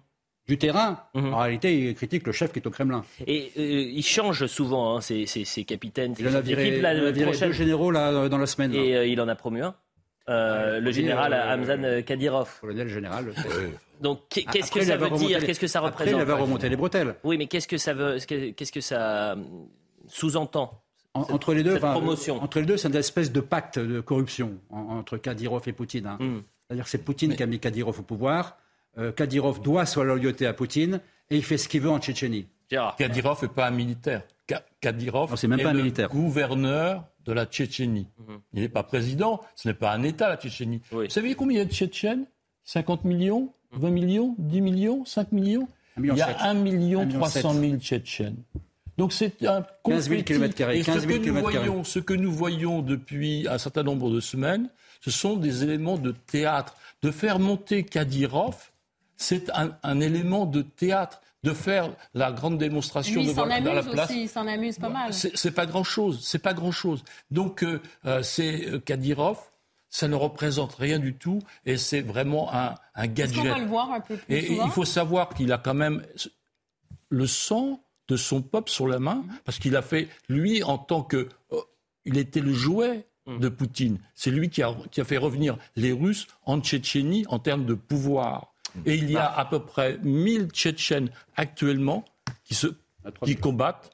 du terrain. Mhm. En réalité, il critique le chef qui est au Kremlin. Et euh, il change souvent hein, ses, capitaines. Il en a viré, deux généraux là, dans la semaine. Et euh, il en a promu un. Euh, le général Hamzan Kadyrov. Colonel général. Donc qu'est-ce que ça veut dire? Qu'est-ce que ça représente Après, il avait remonté les bretelles. Oui, mais qu'est-ce que ça veut Qu'est-ce que ça sous-entend entre les deux, entre les deux, c'est une espèce de pacte de corruption entre Kadyrov et Poutine. Hein. Hmm. C'est-à-dire que c'est Poutine qui a mis Kadyrov au pouvoir. Euh, Kadyrov doit sa loyauté à Poutine et il fait ce qu'il veut en Tchétchénie. Kadyrov n'est pas un militaire. Kadyrov est, même pas un militaire. gouverneur de la Tchétchénie. Mhm. Il n'est pas président, ce n'est pas un État, la Tchétchénie. Vous savez combien il y a de Tchétchènes? 50 millions? 20 millions? 10 millions? 5 millions? Il y a 1 million 300 000 Tchétchènes. Donc c'est un 15 000 km Et ce, que nous voyons, ce que nous voyons depuis un certain nombre de semaines, ce sont des éléments de théâtre. De faire monter Kadyrov c'est un, élément de théâtre de faire la grande démonstration de dans la place. Aussi, il s'en amuse pas mal. C'est pas grand chose, c'est pas grand chose. Donc euh, euh, c'est euh, Kadyrov, ça ne représente rien du tout et c'est vraiment un, un gadget. On va le voir un peu plus et, il faut savoir qu'il a quand même le sang de son peuple sur la main, parce qu'il a fait, lui, en tant que... Oh, il était le jouet de Poutine. C'est lui qui a, qui a, fait revenir les Russes en Tchétchénie en termes de pouvoir. Et il y a à peu près 1000 Tchétchènes actuellement qui, se, qui combattent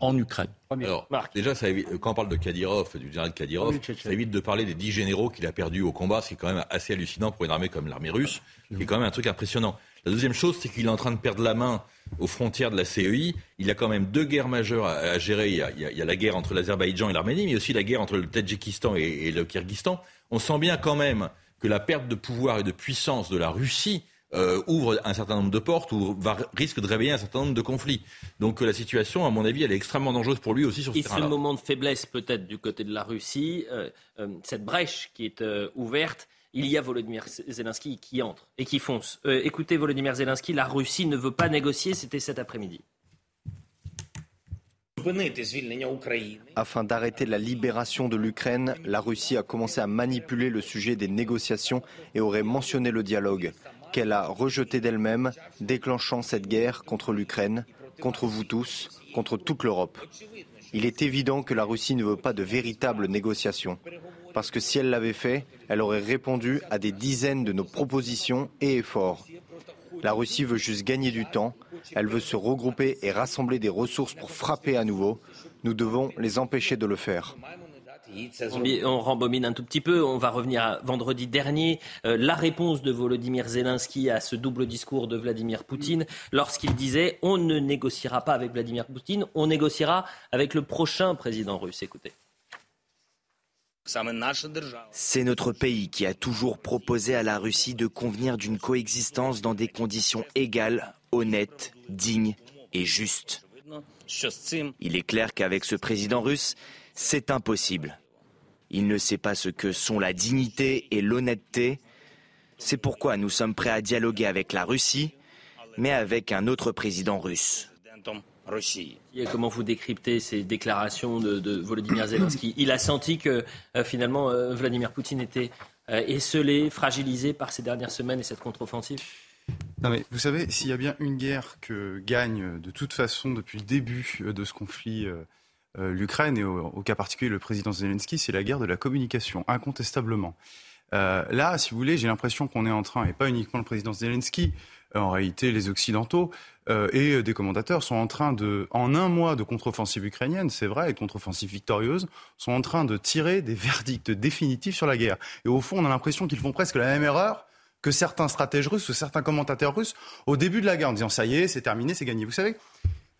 en Ukraine. Alors, déjà, ça quand on parle de Kadyrov, du général Kadyrov, ça évite de parler des dix généraux qu'il a perdus au combat, ce qui est quand même assez hallucinant pour une armée comme l'armée russe, qui est quand même un truc impressionnant. La deuxième chose, c'est qu'il est en train de perdre la main aux frontières de la CEI. Il y a quand même deux guerres majeures à, gérer. Il y, a, la guerre entre l'Azerbaïdjan et l'Arménie, mais aussi la guerre entre le Tadjikistan et, le Kyrgyzstan. On sent bien quand même que la perte de pouvoir et de puissance de la Russie euh, ouvre un certain nombre de portes ou va, risque de réveiller un certain nombre de conflits. Donc la situation, à mon avis, elle est extrêmement dangereuse pour lui aussi sur ce. Et ce moment de faiblesse peut-être du côté de la Russie, euh, euh, cette brèche qui est ouverte, il y a Volodymyr Zelensky qui entre et qui fonce. écoutez, Volodymyr Zelensky, la Russie ne veut pas négocier, c'était cet après-midi. Afin d'arrêter la libération de l'Ukraine, la Russie a commencé à manipuler le sujet des négociations et aurait mentionné le dialogue qu'elle a rejeté d'elle-même, déclenchant cette guerre contre l'Ukraine, contre vous tous, contre toute l'Europe. Il est évident que la Russie ne veut pas de véritables négociations, parce que si elle l'avait fait, elle aurait répondu à des dizaines de nos propositions et efforts. La Russie veut juste gagner du temps, elle veut se regrouper et rassembler des ressources pour frapper à nouveau. Nous devons les empêcher de le faire. On, rembobine un tout petit peu. On va revenir à vendredi dernier. Euh, la réponse de Volodymyr Zelensky à ce double discours de Vladimir Poutine lorsqu'il disait on ne négociera pas avec Vladimir Poutine, on négociera avec le prochain président russe. Écoutez. C'est notre pays qui a toujours proposé à la Russie de convenir d'une coexistence dans des conditions égales, honnêtes, dignes et justes. Il est clair qu'avec ce président russe, c'est impossible. Il ne sait pas ce que sont la dignité et l'honnêteté. C'est pourquoi nous sommes prêts à dialoguer avec la Russie, mais avec un autre président russe. Comment vous décryptez ces déclarations de, Volodymyr Zelensky? Il a senti que euh, finalement euh, Vladimir Poutine était euh, esselé, fragilisé par ces dernières semaines et cette contre-offensive? Non mais vous savez, s'il y a bien une guerre que gagne de toute façon depuis le début de ce conflit euh, l'Ukraine et au, cas particulier le président Zelensky, c'est la guerre de la communication, incontestablement. Euh, là, si vous voulez, j'ai l'impression qu'on est en train, et pas uniquement le président Zelensky, euh, en réalité les Occidentaux et des commentateurs sont en train de, en un mois de contre-offensive ukrainienne, c'est vrai, et contre-offensive victorieuse, sont en train de tirer des [LAUGHS] verdicts définitifs sur la guerre. Et au fond, on a l'impression qu'ils font presque la même erreur que certains stratèges russes ou certains commentateurs russes au début de la guerre en disant ça y est, c'est terminé, c'est gagné. Vous savez,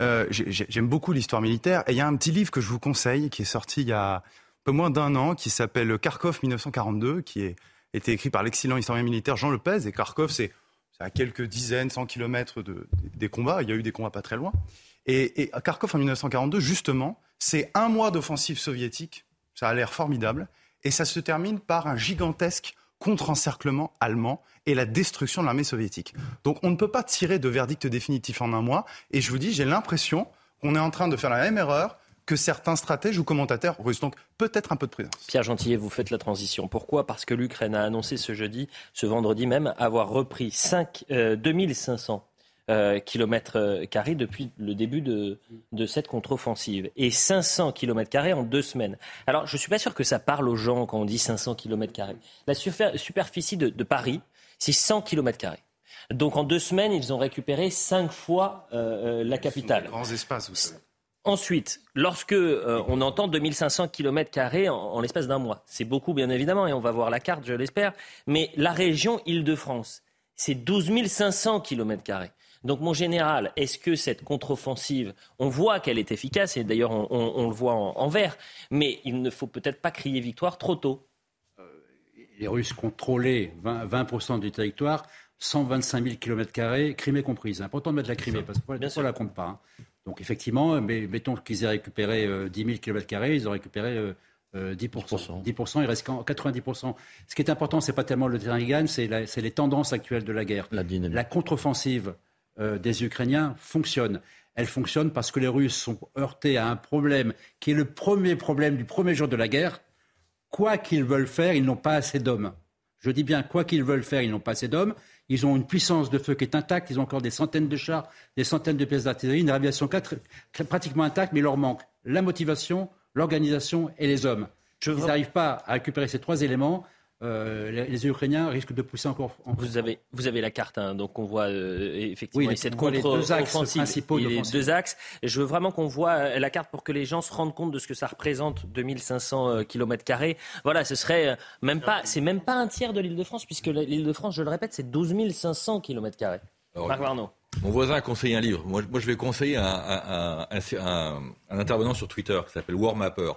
euh, j'aime beaucoup l'histoire militaire. Et il y a un petit livre que je vous conseille qui est sorti il y a un peu moins d'un an, qui s'appelle Kharkov 1942, qui a été écrit par l'excellent historien militaire Jean Lepez. Et Kharkov, c'est à quelques dizaines, cent kilomètres de, des combats. Il y a eu des combats pas très loin. Et, et Kharkov en 1942, justement, c'est un mois d'offensive soviétique. Ça a l'air formidable. Et ça se termine par un gigantesque contre-encerclement allemand et la destruction de l'armée soviétique. Donc on ne peut pas tirer de verdict définitif en un mois. Et je vous dis, j'ai l'impression qu'on est en train de faire la même erreur que certains stratèges ou commentateurs russes. Donc peut-être un peu de prudence. Pierre Gentillet, vous faites la transition. Pourquoi? Parce que l'Ukraine a annoncé ce jeudi, ce vendredi même, avoir repris 5, 2500 euh, kilomètres euh, carrés depuis le début de, cette contre-offensive. Et 500 kilomètres carrés en deux semaines. Alors, je ne suis pas sûr que ça parle aux gens quand on dit 500 kilomètres carrés. La superficie de, Paris, c'est 100 kilomètres carrés. Donc, en deux semaines, ils ont récupéré cinq fois euh, la capitale. grands espaces, vous Ensuite, lorsque on entend 2500 km carrés en l'espace d'un mois, c'est beaucoup bien évidemment, et on va voir la carte, je l'espère, mais la région Île-de-France, c'est 12 500 km carrés. Donc mon général, est-ce que cette contre-offensive, on voit qu'elle est efficace, et d'ailleurs on, le voit en, vert, mais il ne faut peut-être pas crier victoire trop tôt. Euh, les Russes contrôlaient 20%, du territoire, 125 000 km, Crimée comprise. C'est important de mettre la Crimée, parce qu'on ne la compte pas. Hein? Donc effectivement, mais mettons qu'ils aient récupéré 10 000 km, ils ont récupéré 10%. 10%. il reste 90%. Ce qui est important, ce n'est pas tellement le terrain qui gagne, c'est les tendances actuelles de la guerre. La, la contre-offensive euh, des Ukrainiens fonctionne. Elle fonctionne parce que les Russes sont heurtés à un problème qui est le premier problème du premier jour de la guerre. Quoi qu'ils veulent faire, ils n'ont pas assez d'hommes. Je dis bien, quoi qu'ils veulent faire, ils n'ont pas assez d'hommes. Ils ont une puissance de feu qui est intacte. Ils ont encore des centaines de chars, des centaines de pièces d'artillerie, une aviation pratiquement intacte, mais il leur manque la motivation, l'organisation et les hommes. ils n'arrivent pas à récupérer ces trois éléments. Euh, les, Ukrainiens risquent de pousser encore. vous, avez, vous avez la carte, hein, donc on voit euh, effectivement cette contre-offensive, les, les deux axes. je veux vraiment qu'on voit euh, la carte pour que les gens se rendent compte de ce que ça représente, 2500 km carrés. Voilà, ce serait même pas, c'est même pas un tiers de l'Île-de-France, puisque l'Île-de-France, je le répète, c'est 12 500 km carrés. Marc Varno. Mon voisin a conseillé un livre. Moi, moi je vais conseiller un, un, intervenant sur Twitter qui s'appelle Warmapper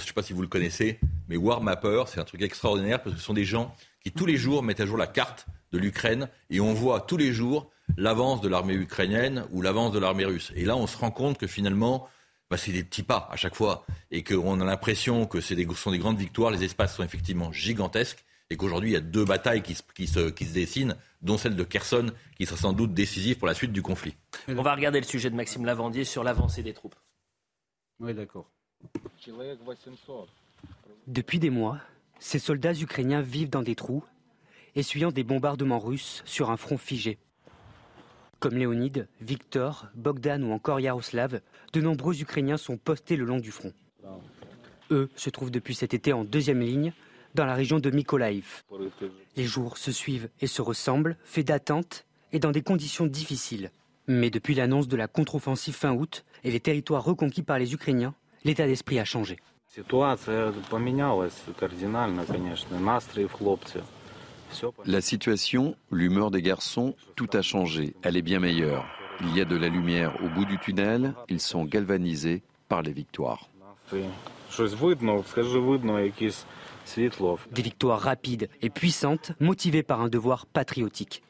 je ne sais pas si vous le connaissez, mais War Mapper, c'est un truc extraordinaire parce que ce sont des gens qui tous les jours mettent à jour la carte de l'Ukraine et on voit tous les jours l'avance de l'armée ukrainienne ou l'avance de l'armée russe. Et là, on se rend compte que finalement, bah, c'est des petits pas à chaque fois et qu'on a l'impression que ce sont des grandes victoires. Les espaces sont effectivement gigantesques et qu'aujourd'hui, il y a deux batailles qui se, qui, se, qui se dessinent, dont celle de Kherson, qui sera sans doute décisive pour la suite du conflit. On va regarder le sujet de Maxime Lavandier sur l'avancée des troupes. Oui, d'accord. Depuis des mois, ces soldats ukrainiens vivent dans des trous, essuyant des bombardements russes sur un front figé. Comme Léonide, Victor, Bogdan ou encore Yaroslav, de nombreux Ukrainiens sont postés le long du front. Eux se trouvent depuis cet été en deuxième ligne, dans la région de Mykolaiv. Les jours se suivent et se ressemblent, faits d'attente et dans des conditions difficiles. Mais depuis l'annonce de la contre-offensive fin août et les territoires reconquis par les Ukrainiens, l'état d'esprit a changé. La situation, l'humeur des garçons, tout a changé. Elle est bien meilleure. Il y a de la lumière au bout du tunnel. Ils sont galvanisés par les victoires. Des victoires rapides et puissantes, motivées par un devoir patriotique.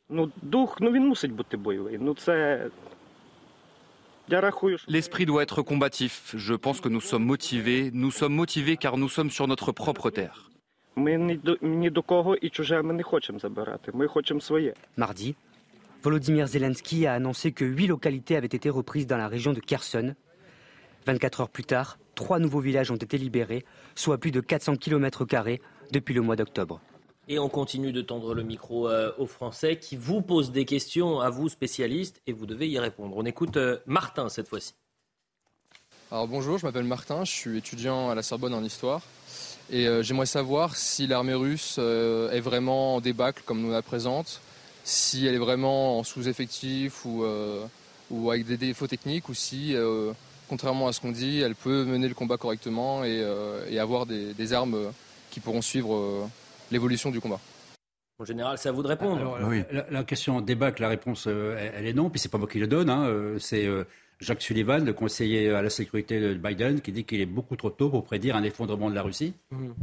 L'esprit doit être combatif. Je pense que nous sommes motivés. Nous sommes motivés car nous sommes sur notre propre terre. Mardi, Volodymyr Zelensky a annoncé que huit localités avaient été reprises dans la région de Kherson. 24 heures plus tard, trois nouveaux villages ont été libérés, soit plus de 400 km depuis le mois d'octobre. Et on continue de tendre le micro euh, aux Français qui vous posent des questions à vous, spécialistes, et vous devez y répondre. On écoute euh, Martin cette fois-ci. Alors bonjour, je m'appelle Martin, je suis étudiant à la Sorbonne en histoire. Et euh, j'aimerais savoir si l'armée russe est vraiment en débâcle comme nous la présente, si elle est vraiment en sous-effectif ou, avec des défauts techniques, ou si, contrairement à ce qu'on dit, elle peut mener le combat correctement et, avoir des, armes qui pourront suivre l'évolution du combat. En général, c'est à vous de répondre. la, question débâcle, la réponse, euh, elle, est non. Puis c'est pas moi qui le donne. Hein, euh, c'est euh, Jacques Sullivan, le conseiller à la sécurité de Biden, qui dit qu'il est beaucoup trop tôt pour prédire un effondrement de la Russie. Mhm.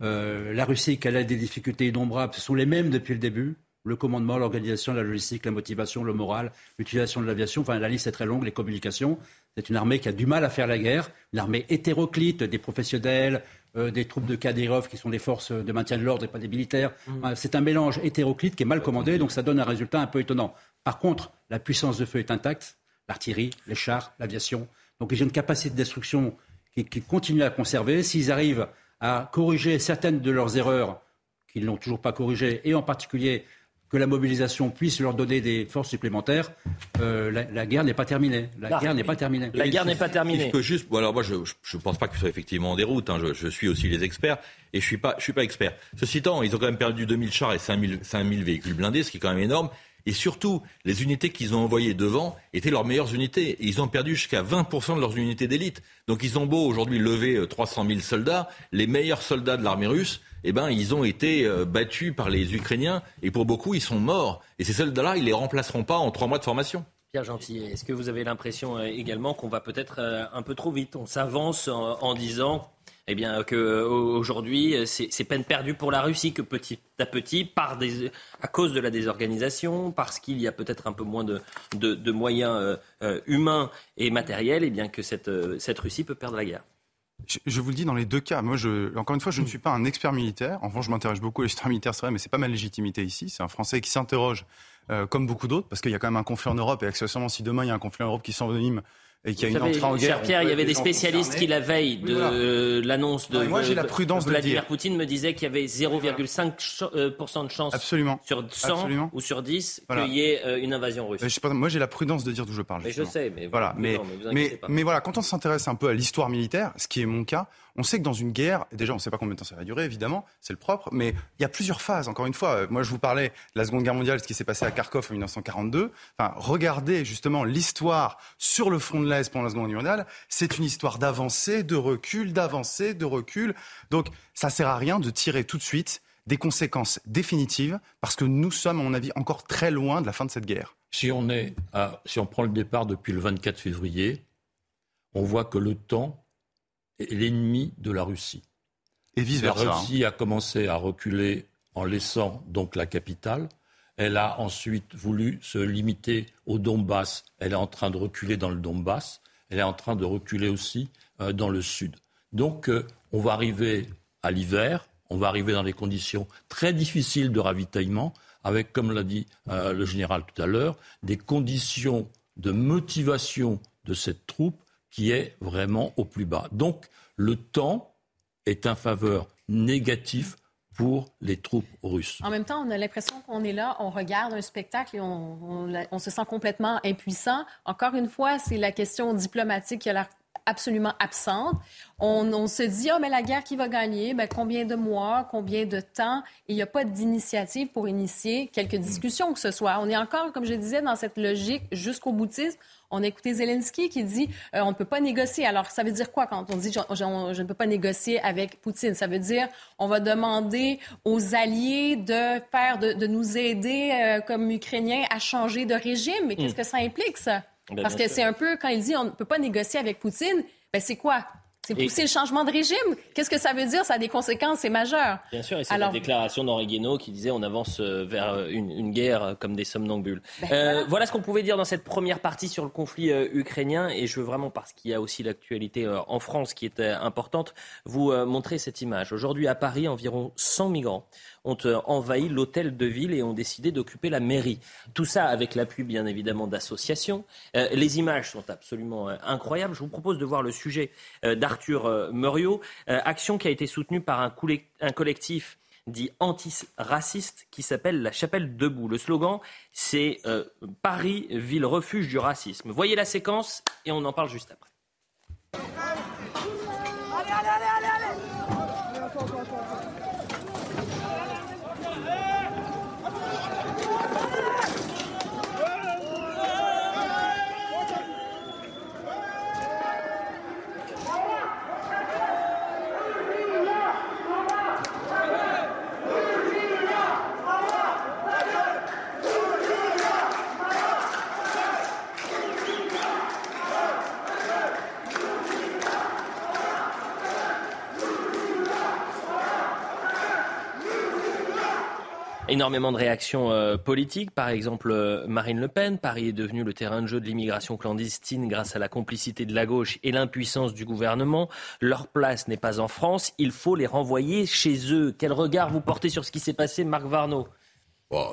la Russie, qu'elle a des difficultés innombrables, ce sont les mêmes depuis le début. Le commandement, l'organisation, la logistique, la motivation, le moral, l'utilisation de l'aviation. Enfin, la liste est très longue, les communications. C'est une armée qui a du mal à faire la guerre, une armée hétéroclite, des professionnels, euh, des troupes de Kadyrov qui sont des forces de maintien de l'ordre et pas des militaires. Mmh. C'est un mélange hétéroclite qui est mal commandé, donc ça donne un résultat un peu étonnant. Par contre, la puissance de feu est intacte, l'artillerie, les chars, l'aviation. Donc ils ont une capacité de destruction qui, qui continue à conserver. S'ils arrivent à corriger certaines de leurs erreurs qu'ils n'ont toujours pas corrigées, et en particulier que la mobilisation puisse leur donner des forces supplémentaires, euh, la, guerre n'est pas terminée. La guerre n'est pas terminée. La guerre n'est pas terminée. Que juste, alors moi, je ne pense pas que ce soit effectivement en déroute. Hein, je, suis aussi les experts et je suis pas, je suis pas expert. Ceci étant, ils ont quand même perdu 2000 chars et 5000, 5000 véhicules blindés, ce qui est quand même énorme. Et surtout, les unités qu'ils ont envoyées devant étaient leurs meilleures unités. Et ils ont perdu jusqu'à 20% de leurs unités d'élite. Donc ils ont beau aujourd'hui lever 300 euh, 000 soldats, les meilleurs soldats de l'armée russe, eh ben, ils ont été euh, battus par les Ukrainiens. Et pour beaucoup, ils sont morts. Et ces soldats-là, ils ne les remplaceront pas en trois mois de formation. Pierre Gentil, est-ce que vous avez l'impression euh, également qu'on va peut-être un peu trop vite? On s'avance en disant eh bien que aujourd'hui c'est peine perdue pour la Russie que petit à petit, à cause de la désorganisation, parce qu'il y a peut-être un peu moins de, moyens euh, euh, humains et matériels, eh bien que euh, cette Russie peut perdre la guerre. Je, vous le dis dans les deux cas. Moi, je, encore une fois, je ne suis pas un expert militaire. En revanche, je m'intéresse beaucoup à l'histoire militaire, c'est vrai, mais c'est pas ma légitimité ici. C'est un Français qui s'interroge, comme beaucoup d'autres, parce qu'il y a quand même un conflit en Europe. Et accessoirement, si demain il y a un conflit en Europe qui s'envenime, et qu'il y a une entrée en guerre. Cher Pierre, il y avait des spécialistes qui, la veille de l'annonce de, moi, la prudence Vladimir Poutine, me disaient qu'il y avait 0,5% de chance Absolument. sur 100 ou sur 10 qu'il y ait euh, une invasion russe. moi, j'ai la prudence de dire d'où je parle. Mais je sais, mais voilà. Mais, mais, mais, voilà, quand on s'intéresse un peu à l'histoire militaire, ce qui est mon cas, on sait que dans une guerre, déjà, on ne sait pas combien de temps ça va durer, évidemment, c'est le propre, mais il y a plusieurs phases. Encore une fois, moi, je vous parlais de la Seconde Guerre mondiale, ce qui s'est passé à Kharkov en 1942. Enfin, regardez justement l'histoire sur le front de l'Est pendant la Seconde Guerre mondiale. C'est une histoire d'avancée, de recul, d'avancée, de recul. Donc, ça sert à rien de tirer tout de suite des conséquences définitives parce que nous sommes, à mon avis, encore très loin de la fin de cette guerre. Si on, est si on prend le départ depuis le 24 février, on voit que le temps est l'ennemi de la Russie. Et vice-versa. La Russie a commencé à reculer en laissant donc la capitale. Elle a ensuite voulu se limiter au Donbass. Elle est en train de reculer dans le Donbass. Elle est en train de reculer aussi euh, dans le sud. Donc, euh, on va arriver à l'hiver. On va arriver dans des conditions très difficiles de ravitaillement, avec, comme l'a dit euh, le général tout à l'heure, des conditions de motivation de cette troupe qui est vraiment au plus bas. Donc le temps est un faveur négatif pour les troupes russes. En même temps, on a l'impression qu'on est là, on regarde un spectacle et on, on, se sent complètement impuissant. Encore une fois, c'est la question diplomatique qui a l'air absolument absente. On, se dit, oh, mais la guerre qui va gagner, ben, combien de mois, combien de temps? Il n'y a pas d'initiative pour initier quelques discussions que ce soit. On est encore, comme je disais, dans cette logique jusqu'au boutisme. On a écouté Zelensky qui dit euh, on ne peut pas négocier. Alors, ça veut dire quoi quand on dit je, ne peux pas négocier avec Poutine? Ça veut dire on va demander aux alliés de faire, de, nous aider euh, comme Ukrainiens à changer de régime. Mais qu'est-ce hmm. que ça implique, ça? Ben, Parce que c'est un peu, quand il dit on ne peut pas négocier avec Poutine, ben c'est quoi? C'est pousser le changement de régime. Qu'est-ce que ça veut dire? Ça a des conséquences, c'est majeur. Bien sûr, et c'est la déclaration d'Henri Guénaud qui disait on avance euh, vers euh, une, guerre euh, comme des somnambule. Ben voilà. ce qu'on pouvait dire dans cette première partie sur le conflit ukrainien. Et je veux vraiment, parce qu'il y a aussi l'actualité en France qui est importante, vous montrer cette image. Aujourd'hui, à Paris, environ 100 migrants ont euh, envahi l'hôtel de ville et ont décidé d'occuper la mairie. Tout ça avec l'appui bien évidemment d'associations. Euh, les images sont absolument euh, incroyables. Je vous propose de voir le sujet d'Arthur Muriot, action qui a été soutenue par un, collectif dit anti-raciste qui s'appelle la Chapelle Debout. Le slogan, c'est Paris, ville refuge du racisme. Voyez la séquence et on en parle juste après. Allez, allez, allez, Énormément de réactions euh, politiques. Par exemple, euh, Marine Le Pen. Paris est devenu le terrain de jeu de l'immigration clandestine grâce à la complicité de la gauche et l'impuissance du gouvernement. Leur place n'est pas en France. Il faut les renvoyer chez eux. Quel regard vous portez sur ce qui s'est passé, Marc Varnaud? Euh,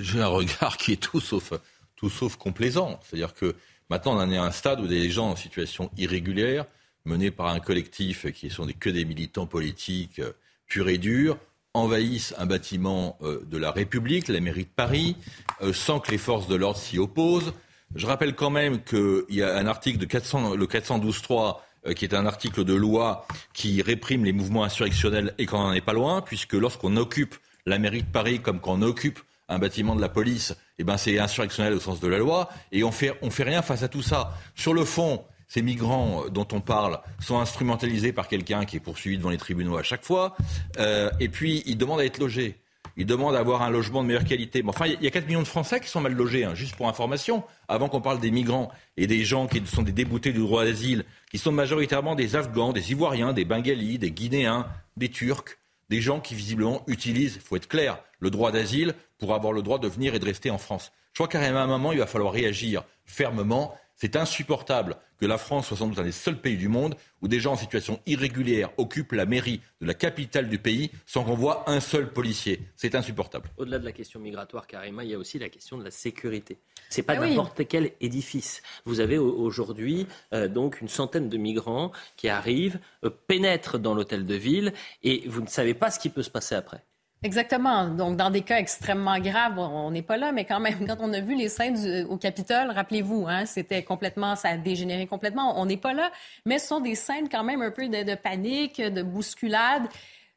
J'ai un regard qui est tout sauf, tout sauf complaisant. C'est-à-dire que maintenant, on en est à un stade où des gens en situation irrégulière, menés par un collectif qui sont que des militants politiques purs et durs, envahissent un bâtiment euh, de la République, la mairie de Paris, euh, sans que les forces de l'ordre s'y opposent. Je rappelle quand même qu'il y a un article de 400, le 412.3 euh, qui est un article de loi qui réprime les mouvements insurrectionnels et qu'on n'en est pas loin, puisque lorsqu'on occupe la mairie de Paris comme quand on occupe un bâtiment de la police, eh ben c'est insurrectionnel au sens de la loi, et on fait, on fait rien face à tout ça. Sur le fond, ces migrants dont on parle sont instrumentalisés par quelqu'un qui est poursuivi devant les tribunaux à chaque fois. Euh, et puis, ils demandent à être logés. Ils demandent à avoir un logement de meilleure qualité. enfin, il y a 4 millions de Français qui sont mal logés, hein, juste pour information, avant qu'on parle des migrants et des gens qui sont des déboutés du droit d'asile, qui sont majoritairement des Afghans, des Ivoiriens, des Bengalis, des Guinéens, des Turcs, des gens qui visiblement utilisent, il faut être clair, le droit d'asile pour avoir le droit de venir et de rester en France. Je crois qu'à un moment, il va falloir réagir fermement C'est insupportable que la France soit sans doute un des seuls pays du monde où des gens en situation irrégulière occupent la mairie de la capitale du pays sans qu'on voit un seul policier. C'est insupportable. Au-delà de la question migratoire, Karima, il y a aussi la question de la sécurité. Ce n'est pas ah n'importe quel édifice. Vous avez aujourd'hui euh, donc une centaine de migrants qui arrivent, euh, pénètrent dans l'hôtel de ville et vous ne savez pas ce qui peut se passer après. Exactement. Donc, dans des cas extrêmement graves, on n'est pas là, mais quand même, [LAUGHS] quand on a vu les scènes au Capitole, rappelez-vous, hein, c'était complètement, ça a dégénéré complètement. On n'est pas là, mais ce sont des scènes quand même un peu de, de panique, de bousculade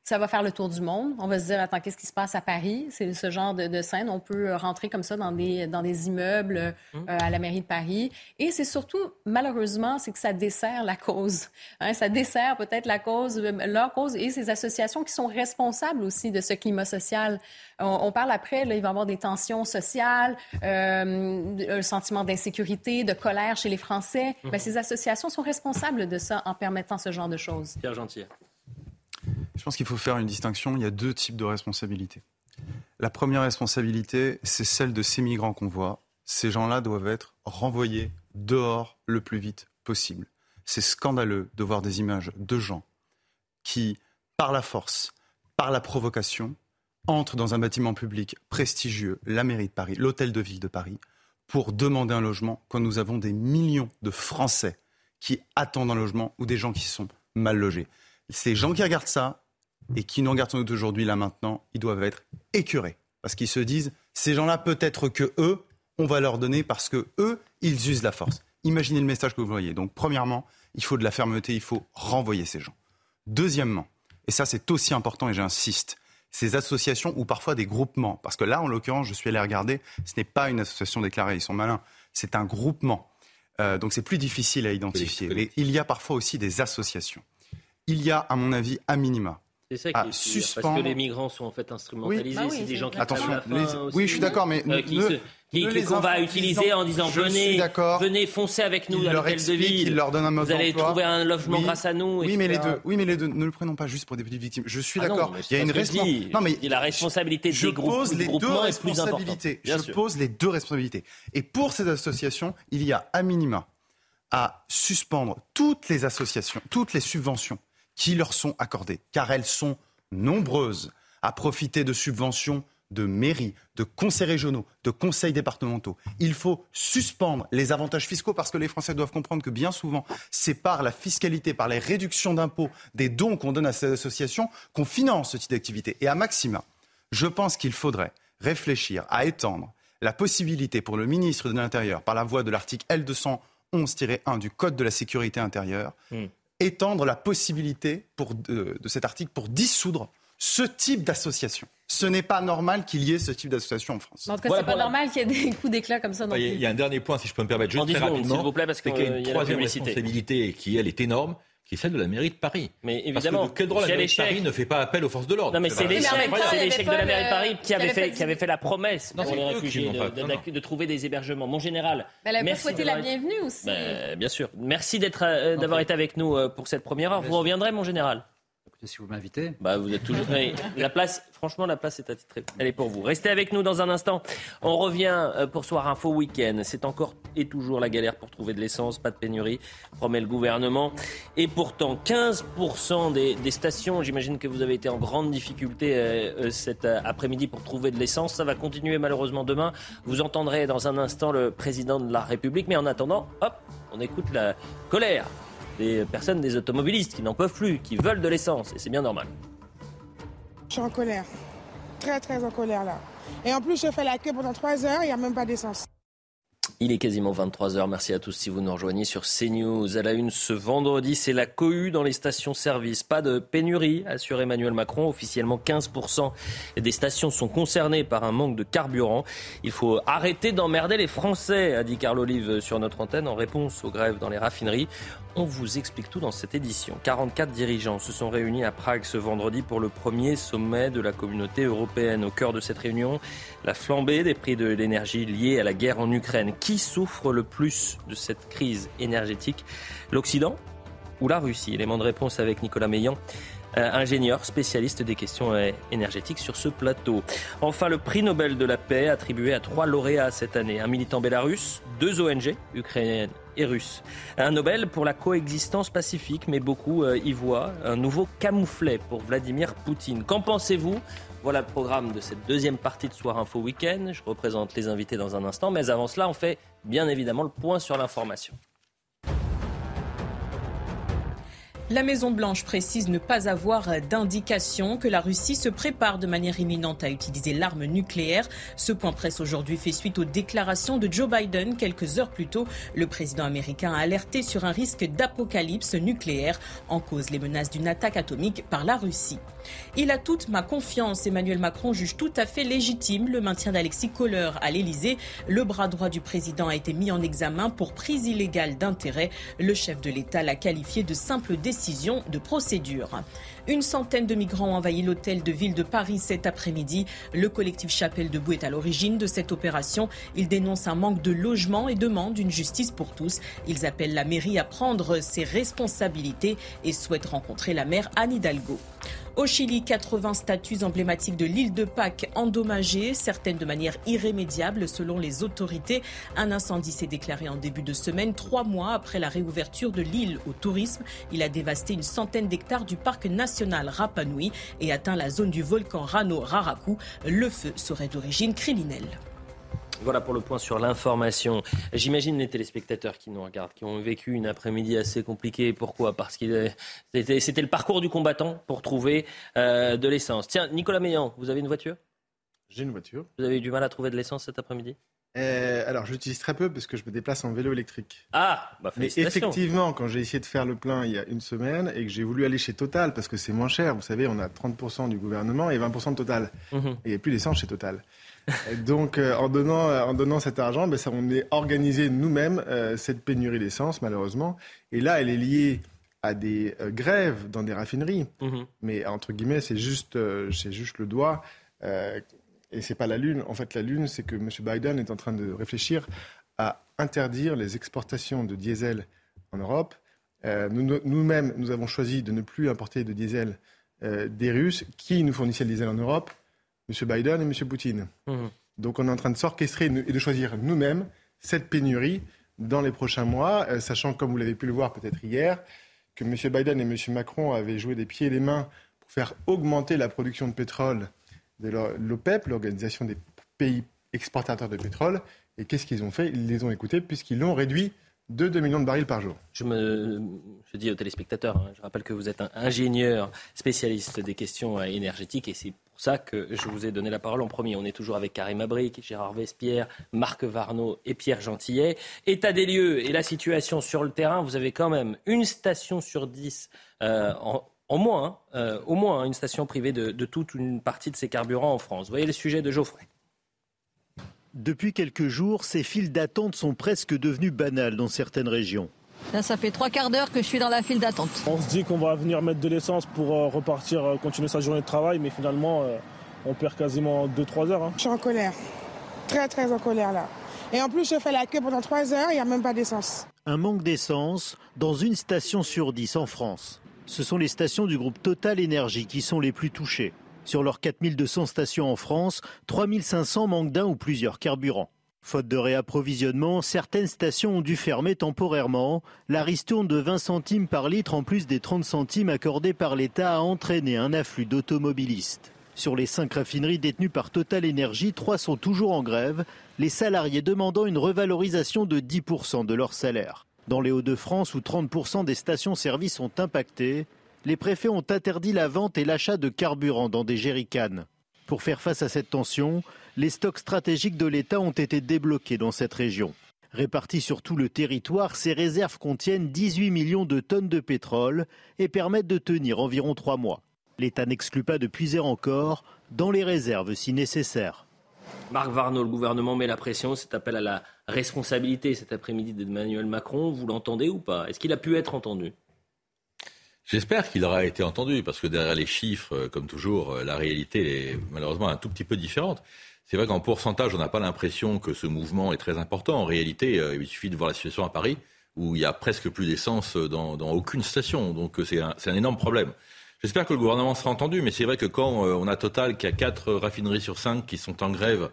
ça va faire le tour du monde. On va se dire, attends, qu'est-ce qui se passe à Paris? C'est ce genre de, scène. On peut rentrer comme ça dans des, dans des immeubles euh, mmh. à la mairie de Paris. Et c'est surtout, malheureusement, c'est que ça dessert la cause. Hein, ça dessert peut-être la cause, euh, leur cause et ces associations qui sont responsables aussi de ce climat social. On, parle après, là, il va y avoir des tensions sociales, euh, un sentiment d'insécurité, de colère chez les Français. Mmh. ces associations sont responsables de ça en permettant ce genre de choses. Pierre Gentil. Je pense qu'il faut faire une distinction. Il y a deux types de responsabilités. La première responsabilité, c'est celle de ces migrants qu'on voit. Ces gens-là doivent être renvoyés dehors le plus vite possible. C'est scandaleux de voir des images de gens qui, par la force, par la provocation, entrent dans un bâtiment public prestigieux, la mairie de Paris, l'hôtel de ville de Paris, pour demander un logement quand nous avons des millions de Français qui attendent un logement ou des gens qui sont mal logés. Ces gens qui regardent ça et qui nous regardent sans doute aujourd'hui, là maintenant, ils doivent être écœurés. Parce qu'ils se disent, ces gens-là, peut-être que eux, on va leur donner parce que eux, ils usent la force. Imaginez le message que vous voyez. Donc, premièrement, il faut de la fermeté, il faut renvoyer ces gens. Deuxièmement, et ça c'est aussi important et j'insiste, ces associations ou parfois des groupements, parce que là, en l'occurrence, je suis allé regarder, ce n'est pas une association déclarée, ils sont malins, c'est un groupement. Euh, donc c'est plus difficile à identifier. Mais il y a parfois aussi des associations il y a, à mon avis, à minima, c'est ça qui est suspendre... Parce que les migrants sont en fait instrumentalisés. Oui. Bah c'est des gens qui Attention, aussi, oui, je suis d'accord, mais euh, qui, qu'on va utiliser en disant venez, venez foncer avec nous dans l'hôtel de ville. Leur donne un Vous allez trouver un logement grâce à nous. Oui, mais les deux. Oui, mais les deux. Ne le prenons pas juste pour des petites victimes. Je suis ah d'accord. Il y a une responsabilité. Non, mais la responsabilité des groupes. Je pose les deux responsabilités. Je pose les deux responsabilités. Et pour ces associations, il y a à minima à suspendre toutes les associations, toutes les subventions qui leur sont accordées, car elles sont nombreuses à profiter de subventions de mairies, de conseils régionaux, de conseils départementaux. Il faut suspendre les avantages fiscaux parce que les Français doivent comprendre que bien souvent, c'est par la fiscalité, par les réductions d'impôts, des dons qu'on donne à ces associations qu'on finance ce type d'activité. Et à maxima, je pense qu'il faudrait réfléchir à étendre la possibilité pour le ministre de l'Intérieur, par la voie de l'article L211-1 du Code de la sécurité intérieure, hmm étendre la possibilité de, cet article pour dissoudre ce type d'association. Ce n'est pas normal qu'il y ait ce type d'association en France. En tout cas, c'est pas normal qu'il y ait des coups d'éclat comme ça. il, y a, un dernier point, si je peux me permettre, juste très rapidement. S'il vous plaît, parce qu'il y a une troisième responsabilité qui, elle, est énorme qui est celle de la mairie de Paris. Mais évidemment, Parce que quel droit la mairie de Paris ne fait pas appel aux forces de l'ordre Non, mais c'est l'échec de la mairie de Paris qui avait, fait, qui avait fait la promesse pour les réfugiés de, trouver des hébergements. Mon général, elle a merci souhaité la bienvenue aussi. Ben, bien sûr. Merci euh, d'avoir été avec nous euh, pour cette première heure. Vous reviendrez, mon général si vous m'invitez. Bah, vous êtes toujours. [LAUGHS] la place, franchement, la place est attitrée. Elle est pour vous. Restez avec nous dans un instant. On revient euh, pour Soir Info Week-end. C'est encore et toujours la galère pour trouver de l'essence. Pas de pénurie, promet le gouvernement. Et pourtant, 15% des, stations, j'imagine que vous avez été en grande difficulté euh, euh, cet après-midi pour trouver de l'essence. Ça va continuer malheureusement demain. Vous entendrez dans un instant le président de la République. Mais en attendant, hop, on écoute la colère des personnes, des automobilistes qui n'en peuvent plus, qui veulent de l'essence, et c'est bien normal. Je suis en colère, très très en colère là. Et en plus, je fais la queue pendant 3 heures, il n'y a même pas d'essence. Il est quasiment 23h. Merci à tous si vous nous rejoignez sur CNews. À la une ce vendredi, c'est la cohue dans les stations-service. Pas de pénurie, assure Emmanuel Macron. Officiellement, 15% des stations sont concernées par un manque de carburant. Il faut arrêter d'emmerder les Français, a dit Carl Olive sur notre antenne en réponse aux grèves dans les raffineries. On vous explique tout dans cette édition. 44 dirigeants se sont réunis à Prague ce vendredi pour le premier sommet de la communauté européenne. Au cœur de cette réunion, la flambée des prix de l'énergie liée à la guerre en Ukraine. Qui souffre le plus de cette crise énergétique? L'Occident ou la Russie? Élément de réponse avec Nicolas Meillan euh, ingénieur spécialiste des questions euh, énergétiques sur ce plateau. Enfin, le prix Nobel de la paix attribué à trois lauréats cette année. Un militant bélarusse, deux ONG, ukrainiennes et russe. Un Nobel pour la coexistence pacifique, mais beaucoup euh, y voient un nouveau camouflet pour Vladimir Poutine. Qu'en pensez-vous? Voilà le programme de cette deuxième partie de Soir Info Week-end. Je représente les invités dans un instant, mais avant cela, on fait bien évidemment le point sur l'information. La Maison-Blanche précise ne pas avoir d'indication que la Russie se prépare de manière imminente à utiliser l'arme nucléaire. Ce point presse aujourd'hui fait suite aux déclarations de Joe Biden. Quelques heures plus tôt, le président américain a alerté sur un risque d'apocalypse nucléaire en cause les menaces d'une attaque atomique par la Russie. Il a toute ma confiance. Emmanuel Macron juge tout à fait légitime le maintien d'Alexis Kohler à l'Elysée. Le bras droit du président a été mis en examen pour prise illégale d'intérêt. Le chef de l'État l'a qualifié de simple décision de procédure. Une centaine de migrants ont envahi l'hôtel de ville de Paris cet après-midi. Le collectif Chapelle Debout est à l'origine de cette opération. Il dénonce un manque de logement et demande une justice pour tous. Ils appellent la mairie à prendre ses responsabilités et souhaitent rencontrer la maire Anne Hidalgo. Au Chili, 80 statues emblématiques de l'île de Pâques endommagées, certaines de manière irrémédiable selon les autorités. Un incendie s'est déclaré en début de semaine, trois mois après la réouverture de l'île au tourisme. Il a dévasté une centaine d'hectares du parc national Rapanui et atteint la zone du volcan Rano Raraku. Le feu serait d'origine criminelle. Voilà pour le point sur l'information. J'imagine les téléspectateurs qui nous regardent, qui ont vécu une après-midi assez compliquée. Pourquoi? Parce que c'était le parcours du combattant pour trouver euh, de l'essence. Tiens, Nicolas Meillan, vous avez une voiture? J'ai une voiture. Vous avez eu du mal à trouver de l'essence cet après-midi? Euh, alors, j'utilise très peu parce que je me déplace en vélo électrique. Ah, bah Mais effectivement, quand j'ai essayé de faire le plein il y a une semaine et que j'ai voulu aller chez Total parce que c'est moins cher, vous savez, on a 30% du gouvernement et 20% de Total. Mhm. Et il n'y a plus d'essence chez Total. [LAUGHS] Donc, euh, en, donnant, euh, en donnant cet argent, ben, ça, on est organisé nous-mêmes euh, cette pénurie d'essence, malheureusement. Et là, elle est liée à des grèves dans des raffineries. Mhm. Mais entre guillemets, c'est juste, c'est juste le doigt. Et c'est pas la Lune. En fait, la Lune, c'est que M. Biden est en train de réfléchir à interdire les exportations de diesel en Europe. nous-mêmes, nous, avons choisi de ne plus importer de diesel des Russes qui nous fournissaient le diesel en Europe M. Biden et M. Poutine. Mhm. Donc on est en train de s'orchestrer et de choisir nous-mêmes cette pénurie dans les prochains mois, euh, sachant, comme vous l'avez pu le voir peut-être hier, que M. Biden et M. Macron avaient joué des pieds et des mains pour faire augmenter la production de pétrole de l'OPEP, l'Organisation des pays exportateurs de pétrole. Et qu'est-ce qu'ils ont fait? Ils les ont écoutés puisqu'ils l'ont réduit de 2 millions de barils par jour. Je, me, je dis aux téléspectateurs, hein, je rappelle que vous êtes un ingénieur spécialiste des questions énergétiques et c'est pour ça que je vous ai donné la parole en premier. On est toujours avec Karim Abric, Gérard Vespierre, Marc Varnaud et Pierre Gentillet. État des lieux et la situation sur le terrain, vous avez quand même une station sur dix euh, en, moins, hein, euh, au moins hein, une station privée de, de toute une partie de ces carburants en France. Vous voyez le sujet de Geoffrey. Depuis quelques jours, ces files d'attente sont presque devenues banales dans certaines régions. Là, ça fait trois quarts d'heure que je suis dans la file d'attente. On se dit qu'on va venir mettre de l'essence pour euh, repartir, euh, continuer sa journée de travail, mais finalement, on perd quasiment 2-3 heures. Hein. Je suis en colère. Très, très en colère là. Et en plus, je fais la queue pendant 3 heures, il n'y a même pas d'essence. Un manque d'essence dans une station sur 10 en France. Ce sont les stations du groupe Total Énergie qui sont les plus touchées. Sur leurs 4200 stations en France, 3500 manquent d'un ou plusieurs carburants. Faute de réapprovisionnement, certaines stations ont dû fermer temporairement. La ristourne de 20 centimes par litre en plus des 30 centimes accordés par l'État a entraîné un afflux d'automobilistes. Sur les cinq raffineries détenues par Total Energy, trois sont toujours en grève, les salariés demandant une revalorisation de 10% de leur salaire. Dans les Hauts-de-France, où 30% des stations-service sont impactées, les préfets ont interdit la vente et l'achat de carburant dans des jerrycans. Pour faire face à cette tension, les stocks stratégiques de l'État ont été débloqués dans cette région. Répartis sur tout le territoire, ces réserves contiennent 18 millions de tonnes de pétrole et permettent de tenir environ trois mois. L'État n'exclut pas de puiser encore dans les réserves si nécessaire. Marc Varnaud, le gouvernement met la pression, cet appel à la responsabilité cet après-midi d'Emmanuel Macron, vous l'entendez ou pas? Est-ce qu'il a pu être entendu? J'espère qu'il aura été entendu, parce que derrière les chiffres, euh, comme toujours, euh, la réalité est malheureusement un tout petit peu différente. C'est vrai qu'en pourcentage, on n'a pas l'impression que ce mouvement est très important. En réalité, euh, il suffit de voir la situation à Paris, où il y a presque plus d'essence dans, aucune station. Donc c'est un, énorme problème. J'espère que le gouvernement sera entendu, mais c'est vrai que quand on a Total qui a quatre raffineries sur cinq qui sont en grève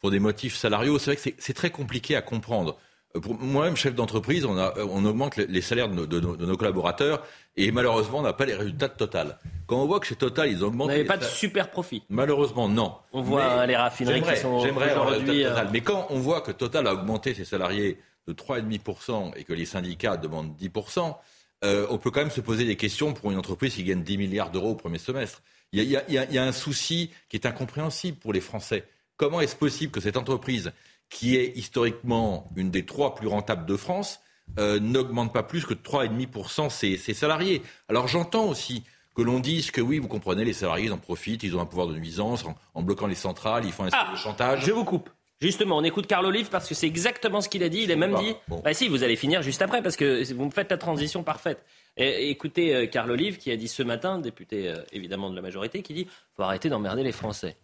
pour des motifs salariaux, c'est vrai que c'est très compliqué à comprendre. Pour moi-même, chef d'entreprise, on, on, augmente les salaires de, de, nos collaborateurs et malheureusement, on n'a pas les résultats de Total. Quand on voit que chez Total, ils augmentent. Vous n'avez pas de super profit Malheureusement, non. On voit les raffineries qui sont aujourd'hui. Mais quand on voit que Total a augmenté ses salariés de 3,5% et que les syndicats demandent 10%, euh, on peut quand même se poser des questions pour une entreprise qui gagne 10 milliards d'euros au premier semestre. Il y, a, un souci qui est incompréhensible pour les Français. Comment est-ce possible que cette entreprise, qui est historiquement une des trois plus rentables de France, euh, n'augmente pas plus que 3,5% ses, ses salariés? Alors j'entends aussi que l'on dise que oui, vous comprenez, les salariés ils en profitent, ils ont un pouvoir de nuisance en, bloquant les centrales, ils font un ah, de chantage. Je vous coupe. Justement, on écoute Carl Olive parce que c'est exactement ce qu'il a dit. Il a même dit, bah si, vous allez finir juste après parce que vous me faites la transition parfaite. Et, écoutez euh, Carl Olive qui a dit ce matin, député euh, évidemment de la majorité, qui dit, faut arrêter d'emmerder les Français.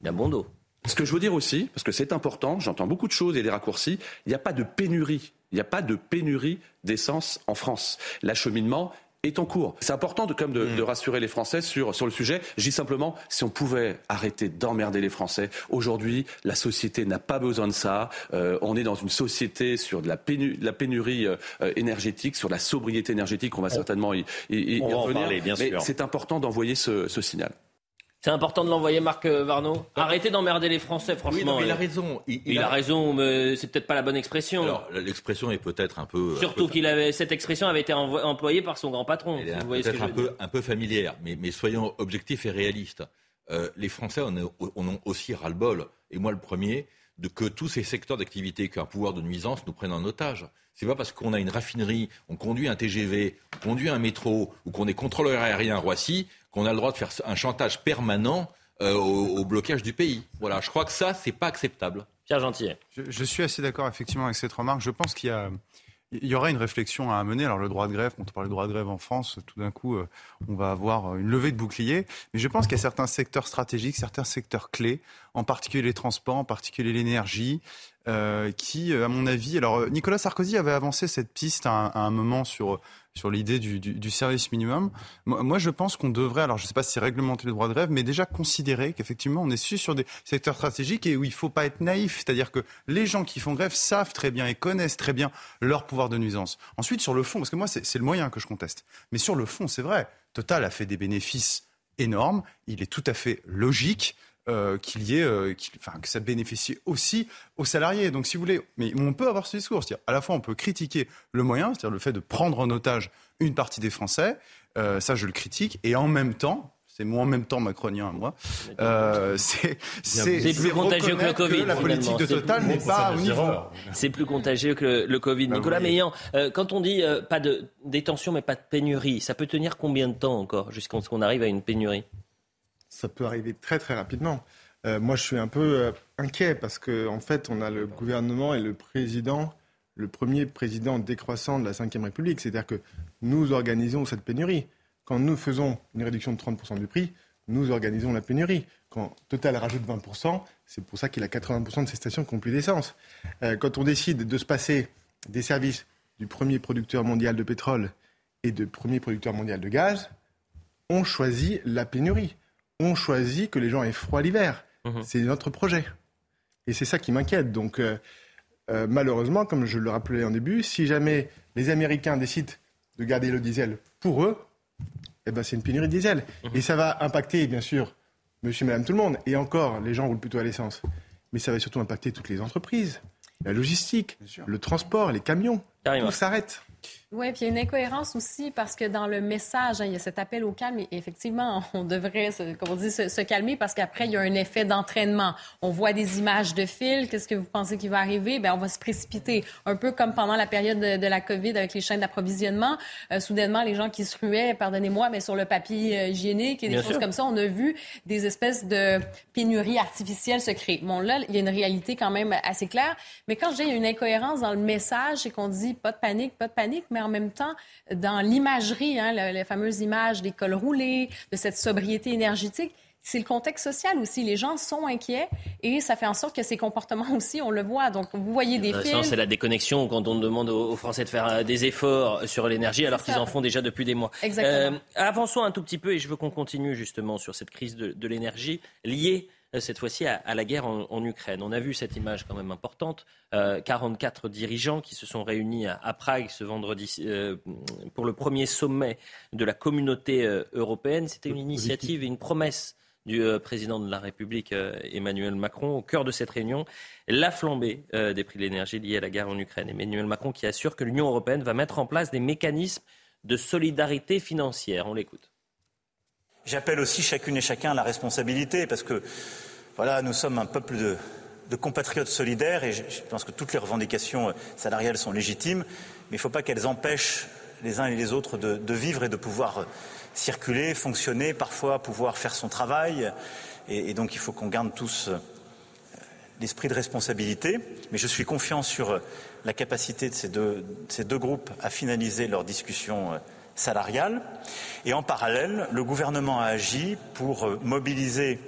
Il a bon dos. Ce que je veux dire aussi, parce que c'est important, j'entends beaucoup de choses et des raccourcis, il n'y a pas de pénurie. Il n'y a pas de pénurie d'essence en France. L'acheminement est en cours. C'est important de, comme de, mm. de, rassurer les Français sur, sur le sujet. Je dis simplement, si on pouvait arrêter d'emmerder les Français, aujourd'hui, la société n'a pas besoin de ça. Euh, on est dans une société sur de la, la pénurie euh, énergétique, sur la sobriété énergétique. On va certainement y, y, revenir. Mais c'est important d'envoyer ce, ce signal. C'est important de l'envoyer, Marc euh, Varno. Arrêtez d'emmerder les Français, franchement. Oui, il a raison. Il, a... raison, mais c'est peut-être pas la bonne expression. Alors, l'expression est peut-être un peu. Surtout qu'il avait cette expression avait été employée par son grand patron. Elle est peut-être un peu, un peu familière, mais, mais soyons objectifs et réalistes. Euh, les Français en ont aussi ras-le-bol, et moi le premier, de que tous ces secteurs d'activité qui ont un pouvoir de nuisance nous prennent en otage. C'est pas parce qu'on a une raffinerie, on conduit un TGV, on conduit un métro ou qu'on est contrôleur aérien à Roissy qu'on a le droit de faire un chantage permanent euh, au, blocage du pays. Voilà, je crois que ça, c'est pas acceptable. Pierre Gentil. Je, suis assez d'accord effectivement avec cette remarque. Je pense qu'il y a il y aura une réflexion à mener. Alors le droit de grève, quand on parle du droit de grève en France, tout d'un coup, euh, on va avoir une levée de bouclier. Mais je pense qu'il y a certains secteurs stratégiques, certains secteurs clés, en particulier les transports, en particulier l'énergie, euh, qui, à mon avis, alors Nicolas Sarkozy avait avancé cette piste à un moment sur sur l'idée du, service minimum. Moi, je pense qu'on devrait, alors je ne sais pas si c'est réglementer le droit de grève, mais déjà considérer qu'effectivement, on est sur des secteurs stratégiques et où il ne faut pas être naïf. C'est-à-dire que les gens qui font grève savent très bien et connaissent très bien leur pouvoir de nuisance. Ensuite, sur le fond, parce que moi, c'est le moyen que je conteste. Mais sur le fond, c'est vrai. Total a fait des bénéfices énormes. Il est tout à fait logique euh, qu'il y ait, euh, enfin, que ça bénéficie aussi aux salariés. Donc, si vous voulez, mais on peut avoir ce discours, c'est-à-dire à la fois on peut critiquer le moyen, c'est-à-dire le fait de prendre en otage une partie des Français, euh, ça je le critique, et en même temps, c'est moi en même temps macronien à moi. c'est plus contagieux que le Covid. la politique de Total n'est pas au niveau. C'est plus contagieux que le, Covid. Bah Nicolas Meillan, quand on dit pas de détention mais pas de pénurie, ça peut tenir combien de temps encore jusqu'à ce qu'on arrive à une pénurie? Ça peut arriver très très rapidement. Euh, moi, je suis un peu euh, inquiet parce qu'en en fait, on a le gouvernement et le président, le premier président décroissant de la Ve République. C'est-à-dire que nous organisons cette pénurie. Quand nous faisons une réduction de 30% du prix, nous organisons la pénurie. Quand Total rajoute 20%, c'est pour ça qu'il a 80% de ses stations qui n'ont plus d'essence. Euh, quand on décide de se passer des services du premier producteur mondial de pétrole et de premier producteur mondial de gaz, on choisit la pénurie on choisit que les gens aient froid l'hiver. Mhm. C'est notre projet. Et c'est ça qui m'inquiète. Donc, euh, euh, malheureusement, comme je le rappelais en début, si jamais les Américains décident de garder le diesel pour eux, eh ben, c'est une pénurie de diesel. Mhm. Et ça va impacter, bien sûr, monsieur, madame, tout le monde. Et encore, les gens roulent plutôt à l'essence. Mais ça va surtout impacter toutes les entreprises, la logistique, le transport, les camions. Tout s'arrête. Oui, puis il y a une incohérence aussi parce que dans le message, hein, il y a cet appel au calme et effectivement, [LAUGHS] on devrait, comme on dit, se, calmer parce qu'après, il y a un effet d'entraînement. On voit des images de fil. Qu'est-ce que vous pensez qui va arriver? Bien, on va se précipiter. Un peu comme pendant la période de, la COVID avec les chaînes d'approvisionnement. Euh, soudainement, les gens qui se ruaient, pardonnez-moi, mais sur le papier euh, hygiénique et des choses comme ça, on a vu des espèces de pénuries artificielles se créer. Bon, là, il y a une réalité quand même assez claire. Mais quand je dis qu'il y a une incohérence dans le message, c'est qu'on dit pas de panique, pas de panique, mais en même temps, dans l'imagerie, hein, les fameuses images des cols roulés, de cette sobriété énergétique, c'est le contexte social aussi. Les gens sont inquiets et ça fait en sorte que ces comportements [LAUGHS] aussi, on le voit. Donc, vous voyez des films. C'est la déconnexion quand on demande aux Français de faire euh, des efforts sur l'énergie alors qu'ils en font déjà depuis des mois. Exactement. Euh, avançons un tout petit peu et je veux qu'on continue justement sur cette crise de, de l'énergie liée cette fois-ci à, la guerre en, Ukraine. On a vu cette image quand même importante. 44 dirigeants qui se sont réunis à, Prague ce vendredi pour le premier sommet de la communauté européenne. C'était une initiative et une promesse du euh, président de la République euh, Emmanuel Macron au cœur de cette réunion, la flambée euh, des prix de l'énergie liée à la guerre en Ukraine. Emmanuel Macron qui assure que l'Union européenne va mettre en place des mécanismes de solidarité financière. On l'écoute. J'appelle aussi chacune et chacun à la responsabilité parce que voilà, nous sommes un peuple de, compatriotes solidaires et je, pense que toutes les revendications salariales sont légitimes, mais il ne faut pas qu'elles empêchent les uns et les autres de vivre et de pouvoir circuler, fonctionner, parfois pouvoir faire son travail. Et, donc il faut qu'on garde tous euh, l'esprit de responsabilité. Mais je suis confiant sur euh, la capacité de ces deux, ces deux groupes à finaliser leurs discussions euh, salariales. Et en parallèle, le gouvernement a agi pour mobiliser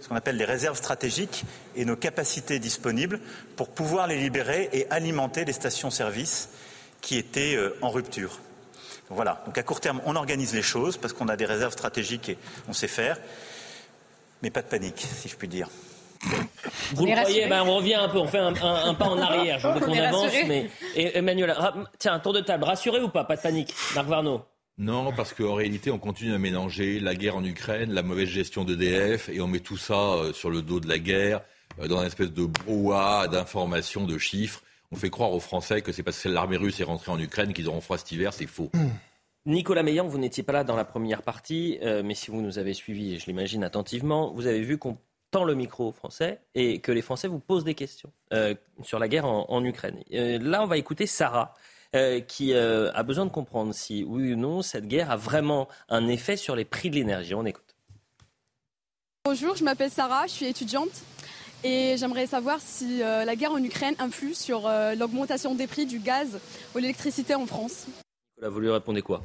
ce qu'on appelle les réserves stratégiques et nos capacités disponibles pour pouvoir les libérer et alimenter les stations-service qui étaient en rupture. Voilà. Donc à court terme, on organise les choses parce qu'on a des réserves stratégiques et on sait faire. Mais pas de panique, si je puis dire. Vous le croyez ben, On revient un peu, on fait un, pas en arrière. Je veux [LAUGHS] qu'on avance. Mais... Emmanuel, tiens, un tour de table. Rassuré ou pas Pas de panique. Marc Varno non, parce qu'en réalité, on continue à mélanger la guerre en Ukraine, la mauvaise gestion d'EDF, et on met tout ça euh, sur le dos de la guerre, euh, dans une espèce de brouhaha d'informations, de chiffres. On fait croire aux Français que c'est parce que l'armée russe est rentrée en Ukraine qu'ils auront froid cet hiver, c'est faux. Nicolas Meillan, vous n'étiez pas là dans la première partie, euh, mais si vous nous avez suivis, je l'imagine attentivement, vous avez vu qu'on tend le micro aux Français et que les Français vous posent des questions sur la guerre en, Ukraine. Là, on va écouter Sarah. Qui a besoin de comprendre si oui ou non cette guerre a vraiment un effet sur les prix de l'énergie. On écoute. Bonjour, je m'appelle Sarah, je suis étudiante et j'aimerais savoir si euh, la guerre en Ukraine influe sur euh, l'augmentation des prix du gaz ou l'électricité en France. vous lui répondez quoi?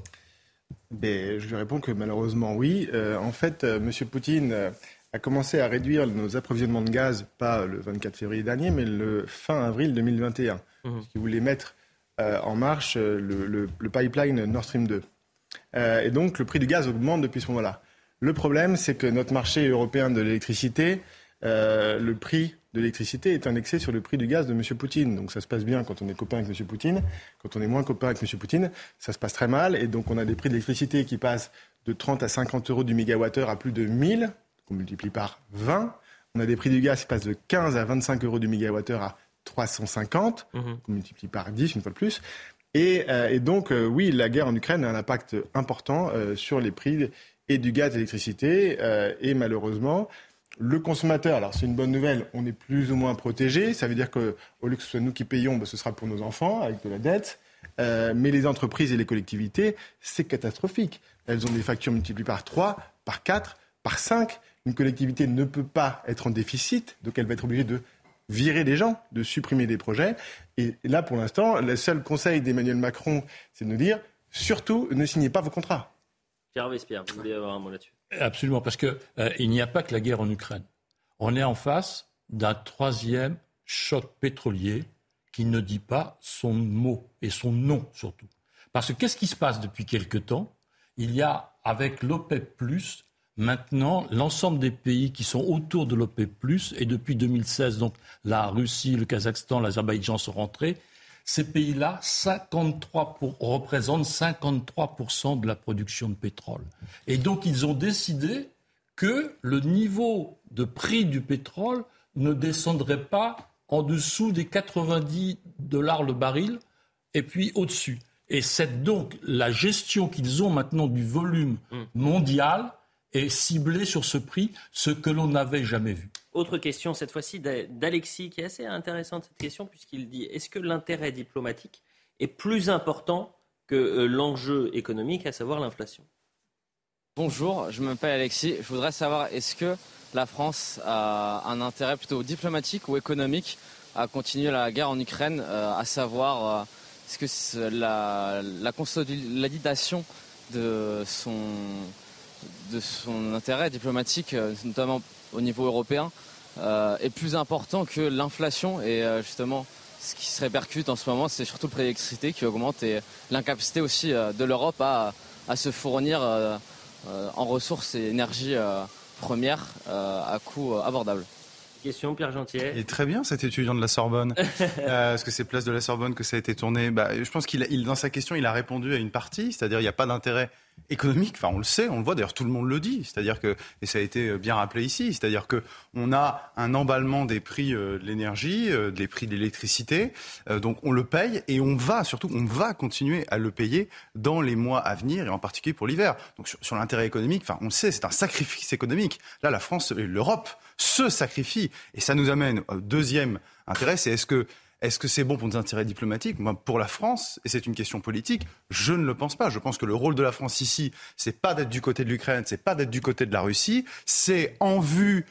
Ben, Je lui réponds que malheureusement oui. Euh, en fait, M. Poutine a commencé à réduire nos approvisionnements de gaz, pas le 24 février dernier, mais le fin avril 2021. Mmh. Parce qu'il voulait mettre en marche le, pipeline Nord Stream 2. et donc le prix du gaz augmente depuis ce moment-là. Le problème, c'est que notre marché européen de l'électricité euh, le prix de l'électricité est indexé sur le prix du gaz de M. Poutine. Donc ça se passe bien quand on est copain avec M. Poutine. Quand on est moins copain avec M. Poutine, ça se passe très mal. Et donc on a des prix d'électricité qui passent de 30 à 50 euros du mégawattheure à plus de 1000, qu'on multiplie par 20. On a des prix du gaz qui passent de 15 à 25 euros du mégawattheure à 350, mhm. qu'on multiplie par 10 une fois de plus. Et, euh, donc, euh, oui, la guerre en Ukraine a un impact important sur les prix et du gaz et de l'électricité. et malheureusement, le consommateur, alors c'est une bonne nouvelle, on est plus ou moins protégé. Ça veut dire qu'au lieu que ce soit nous qui payons, ben, ce sera pour nos enfants avec de la dette. Euh, mais les entreprises et les collectivités, c'est catastrophique. Elles ont des factures multipliées par 3, par 4, par 5. Une collectivité ne peut pas être en déficit, donc elle va être obligée de virer des gens, de supprimer des projets. Et là, pour l'instant, le seul conseil d'Emmanuel Macron, c'est de nous dire surtout ne signez pas vos contrats. Pierre Vespierre, vous voulez avoir un mot là-dessus? Absolument, parce qu'il euh, n'y a pas que la guerre en Ukraine. On est en face d'un troisième choc pétrolier qui ne dit pas son mot et son nom surtout. Parce que qu'est-ce qui se passe depuis quelque temps? Il y a, avec l'OPEP, maintenant, l'ensemble des pays qui sont autour de l'OPEP, et depuis 2016, donc la Russie, le Kazakhstan, l'Azerbaïdjan sont rentrés, ces pays-là, 53 représentent 53% de la production de pétrole. Et donc, ils ont décidé que le niveau de prix du pétrole ne descendrait pas en dessous des 90 dollars le baril, et puis au-dessus. Et c'est donc la gestion qu'ils ont maintenant du volume mm. mondial est ciblée sur ce prix, ce que l'on n'avait jamais vu. Autre question, cette fois-ci d'Alexis, qui est assez intéressante cette question, puisqu'il dit est-ce que l'intérêt diplomatique est plus important que euh, l'enjeu économique, à savoir l'inflation? Bonjour, je m'appelle Alexis. Je voudrais savoir est-ce que la France a un intérêt plutôt diplomatique ou économique à continuer la guerre en Ukraine, euh, à savoir euh, est-ce que la, la consolidation de son, de son intérêt diplomatique, notamment au niveau européen euh, est plus important que l'inflation. Et euh, justement, ce qui se répercute en ce moment, c'est surtout le prix de l'électricité qui augmente et l'incapacité aussi euh, de l'Europe à, à, se fournir en ressources et énergie première à coût abordable. Question, Pierre Gentier. Il est très bien cet étudiant de la Sorbonne. [LAUGHS] euh, Est-ce que c'est place de la Sorbonne que ça a été tourné bah, Je pense qu'il, il, dans sa question, il a répondu à une partie, c'est-à-dire il n'y a pas d'intérêt économique. Enfin, on le sait, on le voit. D'ailleurs, tout le monde le dit. C'est-à-dire que, et ça a été bien rappelé ici, c'est-à-dire que on a un emballement des prix euh, de l'énergie, euh, des prix de l'électricité. Euh, donc, on le paye et on va surtout, on va continuer à le payer dans les mois à venir et en particulier pour l'hiver. Donc, sur, sur l'intérêt économique, enfin, on le sait, c'est un sacrifice économique. Là, la France et l'Europe se sacrifient et ça nous amène au deuxième intérêt, c'est est-ce que est-ce que c'est bon pour nos intérêts diplomatiques? Moi, pour la France, et c'est une question politique, je ne le pense pas. Je pense que le rôle de la France ici, c'est pas d'être du côté de l'Ukraine, c'est pas d'être du côté de la Russie, c'est en vue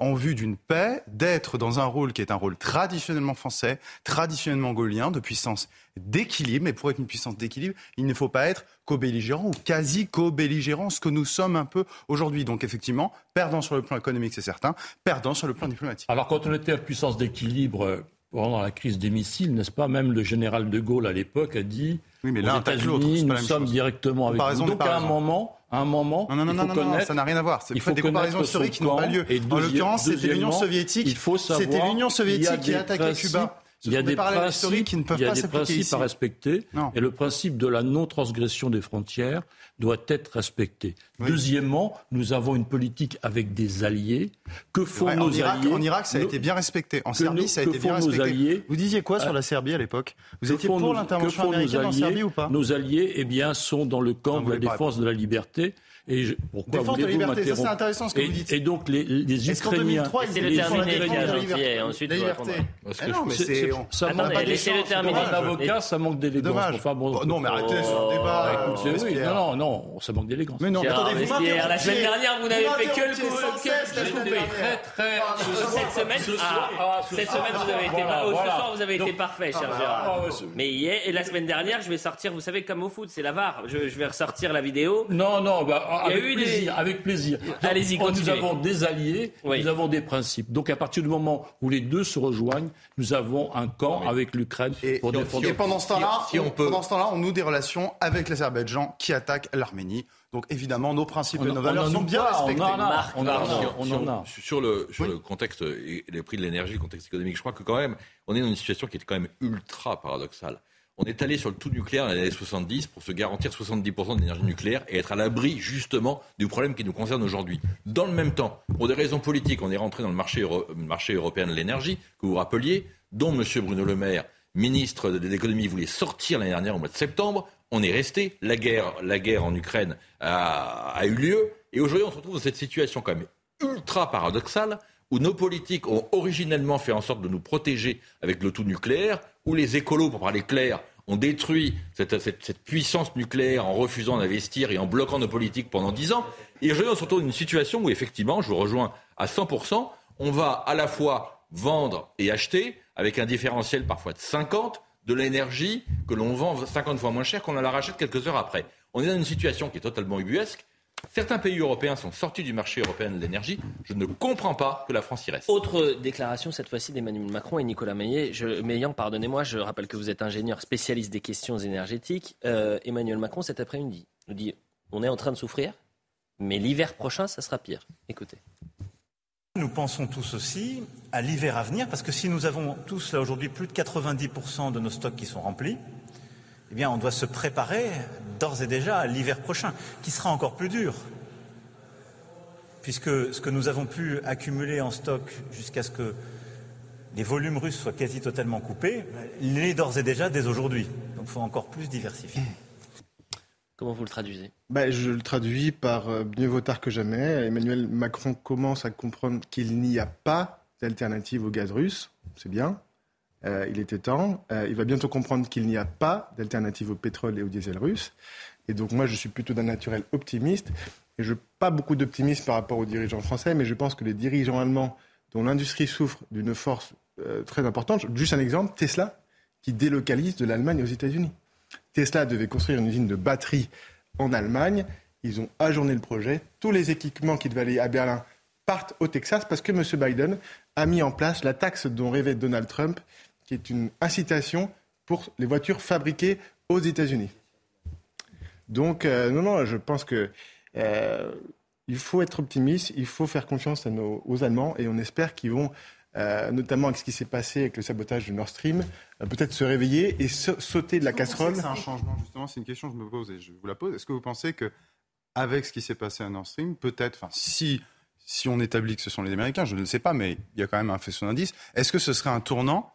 en vue d'une paix, d'être dans un rôle qui est un rôle traditionnellement français, traditionnellement gaulien, de puissance d'équilibre. Mais pour être une puissance d'équilibre, il ne faut pas être co-belligérant ou quasi co-belligérant, ce que nous sommes un peu aujourd'hui. Donc effectivement, perdant sur le plan économique, c'est certain, perdant sur le plan diplomatique. Alors quand on était à puissance d'équilibre pendant la crise des missiles, n'est-ce pas Même le général de Gaulle à l'époque a dit oui, mais États-Unis, nous sommes directement avec vous. Donc à un moment, à un moment, non, non, il faut non, connaître, ça n'a rien à voir. C'est il faut des comparaisons historiques qui n'ont pas lieu. En l'occurrence, c'était l'Union soviétique. Il faut savoir. C'était l'Union soviétique qui a attaqué Cuba. Il y a des principes, qui ne peuvent il y a pas des principes ici. à respecter, non. et le principe de la non-transgression des frontières doit être respecté. Oui. Deuxièmement, nous avons une politique avec des alliés. Que font ouais, nos en Irak, alliés En Irak, ça a été bien respecté. En Serbie, nous, ça a été bien respecté. Alliés, Vous disiez quoi sur la Serbie à l'époque Vous étiez pour l'intervention américaine alliés, en Serbie ou pas Nos alliés, eh bien, sont dans le camp non, de la défense de la liberté. Et je, pourquoi Défense de liberté, ça c'est intéressant ce que et, vous dites. Et donc les, les Ukrainiens, laissez le terminer, Pierre Gentier, ensuite la liberté. Parce que non, mais c'est ça manque laissez le terminer. Un avocat, ça manque d'élégance. Enfin, bon, non, mais arrêtez sur le débat. Oui, non, non, non, ça manque d'élégance. Mais non, attendez, vous La semaine dernière, vous n'avez fait que le Très, très. Cette semaine, cette semaine, vous avez été. Ce soir, vous avez été parfait, cher Gérard. Mais hier et la semaine dernière, je vais sortir. Vous savez, comme au foot, c'est la VAR. Je vais ressortir la vidéo. Non, non, avec plaisir avec plaisir. Allez-y, Nous avons des alliés, oui. nous avons des principes. Donc à partir du moment où les deux se rejoignent, nous avons un camp oui. avec l'Ukraine pour et, défendre. Et pendant ce temps-là, si on, on, peut... pendant ce temps-là, on noue des relations avec l'Azerbaïdjan qui attaque l'Arménie. Donc évidemment, nos principes on, et nos valeurs sont bien respectés. On en a, on a, on en a. Sur le, sur oui. le contexte et les prix de l'énergie, le contexte économique, je crois que quand même, on est dans une situation qui est quand même ultra paradoxale. On est allé sur le tout nucléaire dans les années 70 pour se garantir 70% d'énergie nucléaire et être à l'abri justement du problème qui nous concerne aujourd'hui. Dans le même temps, pour des raisons politiques, on est rentré dans le marché, euro, marché européen de l'énergie, que vous rappeliez, dont M. Bruno Le Maire, ministre de l'économie, voulait sortir l'année dernière au mois de septembre. On est resté. La guerre, la en Ukraine a, a eu lieu. Et aujourd'hui, on se retrouve dans cette situation quand même ultra paradoxale où nos politiques ont originellement fait en sorte de nous protéger avec le tout nucléaire, où les écolos, pour parler clair, ont détruit cette, puissance nucléaire en refusant d'investir et en bloquant nos politiques pendant dix ans. Et aujourd'hui, on se retrouve dans une situation où, effectivement, je vous rejoins à 100%, on va à la fois vendre et acheter, avec un différentiel parfois de 50, de l'énergie que l'on vend 50 fois moins cher qu'on la rachète quelques heures après. On est dans une situation qui est totalement ubuesque. Certains pays européens sont sortis du marché européen de l'énergie. Je ne comprends pas que la France y reste. Autre déclaration, cette fois-ci d'Emmanuel Macron et Nicolas Meillet. Je, Meillan, pardonnez-moi, je rappelle que vous êtes ingénieur spécialiste des questions énergétiques. Euh, Emmanuel Macron, cet après-midi, nous dit on est en train de souffrir, mais l'hiver prochain, ça sera pire. Écoutez. Nous pensons tous aussi à l'hiver à venir, parce que si nous avons tous là aujourd'hui plus de 90% de nos stocks qui sont remplis, eh bien, on doit se préparer d'ores et déjà à l'hiver prochain, qui sera encore plus dur. Puisque ce que nous avons pu accumuler en stock jusqu'à ce que les volumes russes soient quasi totalement coupés, l'est d'ores et déjà dès aujourd'hui. Donc il faut encore plus diversifier. [CLEARS THROAT] Comment vous le traduisez? Ben, Je le traduis par euh, mieux vaut tard que jamais. Emmanuel Macron commence à comprendre qu'il n'y a pas d'alternative au gaz russe. C'est bien. Euh, il était temps. Euh, il va bientôt comprendre qu'il n'y a pas d'alternative au pétrole et au diesel russe. Et donc moi, je suis plutôt d'un naturel optimiste. Et je pas beaucoup d'optimisme par rapport aux dirigeants français, mais je pense que les dirigeants allemands, dont l'industrie souffre d'une force euh, très importante, juste un exemple, Tesla, qui délocalise de l'Allemagne aux États-Unis. Tesla devait construire une usine de batterie en Allemagne. Ils ont ajourné le projet. Tous les équipements qui devaient aller à Berlin partent au Texas parce que M. Biden a mis en place la taxe dont rêvait Donald Trump qui est une incitation pour les voitures fabriquées aux États-Unis. Donc, euh, non, non, je pense que euh, il faut être optimiste, il faut faire confiance à nos, aux Allemands et on espère qu'ils vont, euh, notamment avec ce qui s'est passé avec le sabotage du Nord Stream, peut-être se réveiller et sauter de la casserole. C'est un changement, justement, c'est une question que je me pose et je vous la pose. Est-ce que vous pensez que, avec ce qui s'est passé à Nord Stream, peut-être, enfin, si, si on établit que ce sont les Américains, je ne le sais pas, mais il y a quand même un faisceau d'indice, est-ce que ce serait un tournant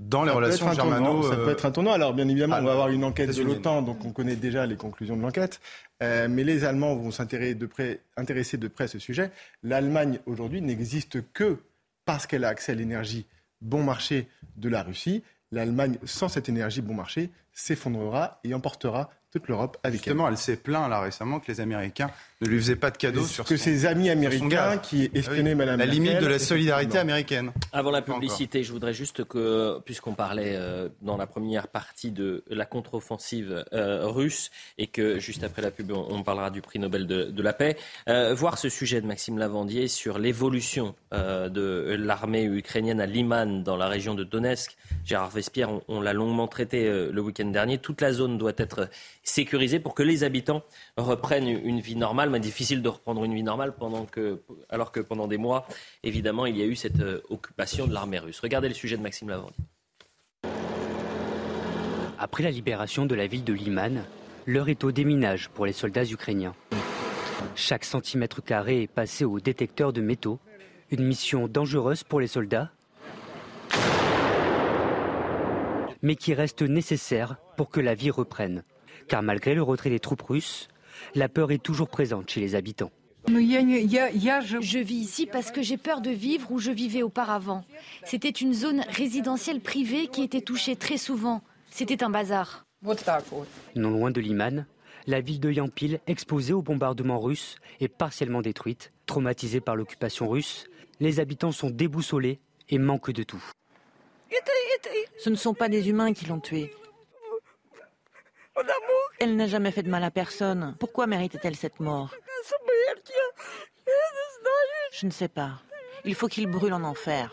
dans les relations germano Ça peut être un tournant. Alors, bien évidemment, on va avoir une enquête de l'OTAN, donc on connaît déjà les conclusions de l'enquête. Euh, mais les Allemands vont s'intéresser de, près, intéresser de près à ce sujet. L'Allemagne, aujourd'hui, n'existe que parce qu'elle a accès à l'énergie bon marché de la Russie. L'Allemagne, sans cette énergie bon marché, s'effondrera et emportera toute l'Europe avec Justement, elle, s'est plaint là récemment que les Américains ne lui faisaient pas de cadeaux sur que ses amis américains qui ah espionnaient Madame La limite de la solidarité américaine. Avant la publicité, je voudrais juste que, puisqu'on parlait euh, dans la première partie de la contre-offensive euh, russe et que juste après la pub, on, parlera du prix Nobel de, la paix, euh, voir ce sujet de Maxime Lavandier sur l'évolution de l'armée ukrainienne à Liman dans la région de Donetsk. Gérard Vespierre, on, on l'a longuement traité le week-end dernier. Toute la zone doit être sécurisé pour que les habitants reprennent une vie normale. Mais difficile de reprendre une vie normale pendant que, alors que pendant des mois, évidemment, il y a eu cette euh, occupation de l'armée russe. Regardez le sujet de Maxime Lavandier. Après la libération de la ville de Liman, l'heure est au déminage pour les soldats ukrainiens. Chaque centimètre carré est passé au détecteur de métaux, une mission dangereuse pour les soldats, mais qui reste nécessaire pour que la vie reprenne car malgré le retrait des troupes russes, la peur est toujours présente chez les habitants. Je vis ici parce que j'ai peur de vivre où je vivais auparavant. C'était une zone résidentielle privée qui était touchée très souvent. C'était un bazar. Non loin de Liman, la ville de Yampil, exposée aux bombardements russes, est partiellement détruite. Traumatisée par l'occupation russe, les habitants sont déboussolés et manquent de tout. Ce ne sont pas des humains qui l'ont Elle n'a jamais fait de mal à personne. Pourquoi méritait-elle cette mort Je ne sais pas. Il faut qu'il brûle en enfer.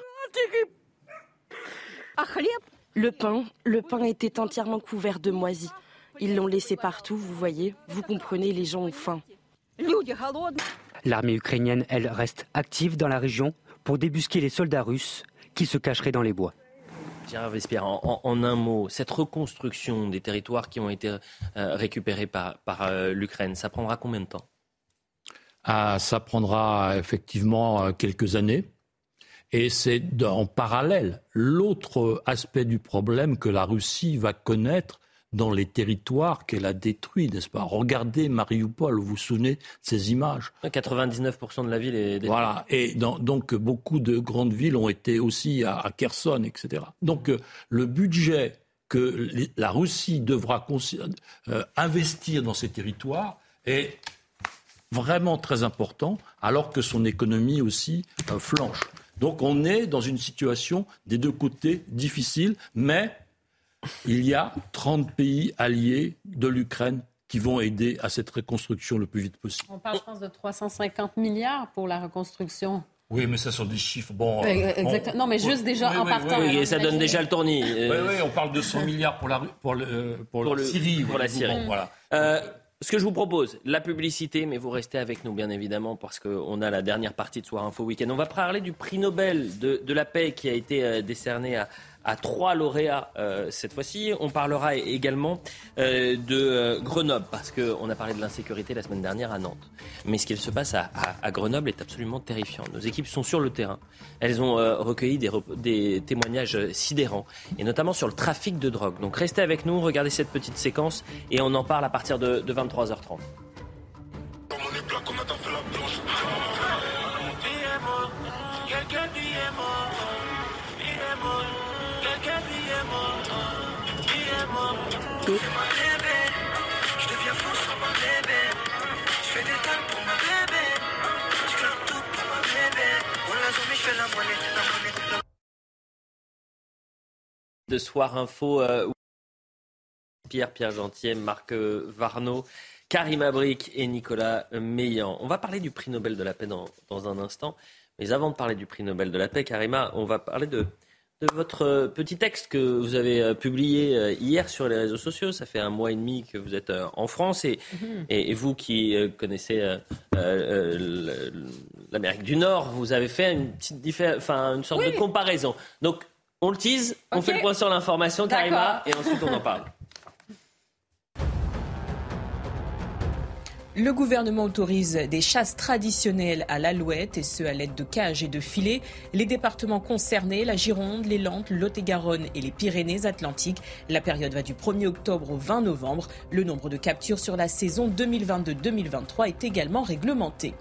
Le pain, le pain était entièrement couvert de moisis. Ils l'ont laissé partout, vous voyez. Vous comprenez, les gens ont faim. L'armée ukrainienne, elle, reste active dans la région pour débusquer les soldats russes qui se cacheraient dans les bois. Gérard Vespierre, en, un mot, cette reconstruction des territoires qui ont été euh, récupérés par, euh, l'Ukraine, ça prendra combien de temps? Ah, Ça prendra effectivement euh, quelques années. Et c'est en parallèle l'autre aspect du problème que la Russie va connaître dans les territoires qu'elle a détruits, n'est-ce pas? Regardez Mariupol, vous vous souvenez de ces images? 99% de la ville est détruite. Voilà, et donc beaucoup de grandes villes ont été aussi à, Kherson, etc. Donc euh, le budget que la Russie devra euh, investir dans ces territoires est vraiment très important, alors que son économie aussi euh, flanche. Donc on est dans une situation des deux côtés difficile, mais il y a 30 pays alliés de l'Ukraine qui vont aider à cette reconstruction le plus vite possible. On parle, je pense, de 350 milliards pour la reconstruction. Oui, mais ça sont des chiffres. Bon, Exactement. non, mais juste déjà en partant. Oui, ça donne déjà le tournis. Oui, oui, on parle de 100 milliards pour la, pour le, pour, la Syrie. Pour la Syrie. voilà. Euh, ce que je vous propose, la publicité, mais vous restez avec nous bien évidemment parce qu'on a la dernière partie de Soir Info Week-end. On va parler du prix Nobel de, de la paix qui a été euh, décerné à, à trois lauréats euh, cette fois-ci. On parlera également euh, de euh, Grenoble, parce qu'on a parlé de l'insécurité la semaine dernière à Nantes. Mais ce qu'il se passe à, Grenoble est absolument terrifiant. Nos équipes sont sur le terrain. Elles ont recueilli des, témoignages sidérants, et notamment sur le trafic de drogue. Donc restez avec nous, regardez cette petite séquence, et on en parle à partir de, de 23h30. De Soir Info, euh, Pierre, Pierre Gentier, Marc euh, Varnaud, Karim Abric et Nicolas Meillan. On va parler du prix Nobel de la paix dans, dans, un instant. Mais avant de parler du prix Nobel de la paix, Karima, on va parler de, de votre euh, petit texte que vous avez euh, publié euh, hier sur les réseaux sociaux. Ça fait un mois et demi que vous êtes en France et, mhm. et, vous qui connaissez l'Amérique du Nord, vous avez fait une petite enfin une sorte de comparaison. Donc on le tease, on fait le point sur l'information, Karima, et ensuite on en parle. Le gouvernement autorise des chasses traditionnelles à l'alouette et ce à l'aide de cages et de filets. Les départements concernés, la Gironde, les Landes, Lot-et-Garonne et les Pyrénées-Atlantiques. La période va du 1er octobre au 20 novembre. Le nombre de captures sur la saison 2022-2023 est également réglementé.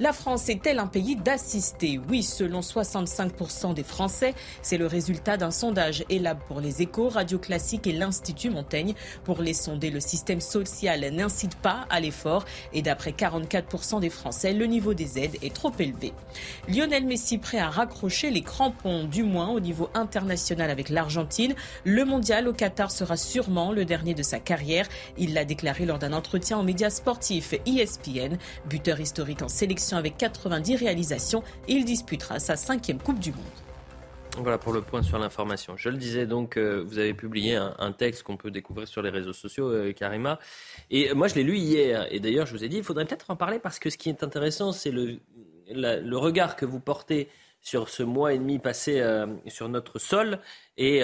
La France est-elle un pays d'assister? Oui, selon 65% des Français. C'est le résultat d'un sondage ELAB pour les échos, Radio Classique et l'Institut Montaigne. Pour les sonder, le système social n'incite pas à l'effort et d'après 44% des Français, le niveau des aides est trop élevé. Lionel Messi prêt à raccrocher les crampons, du moins au niveau international avec l'Argentine. Le mondial au Qatar sera sûrement le dernier de sa carrière. Il l'a déclaré lors d'un entretien aux médias sportifs ESPN. Buteur historique en sélection avec 90 réalisations, il disputera sa cinquième Coupe du Monde. Voilà pour le point sur l'information. Je le disais donc, euh, vous avez publié un, texte qu'on peut découvrir sur les réseaux sociaux, euh, Karima. Et moi, je l'ai lu hier. Et d'ailleurs, je vous ai dit, il faudrait peut-être en parler parce que ce qui est intéressant, c'est le, regard que vous portez sur ce mois et demi passé euh, sur notre sol et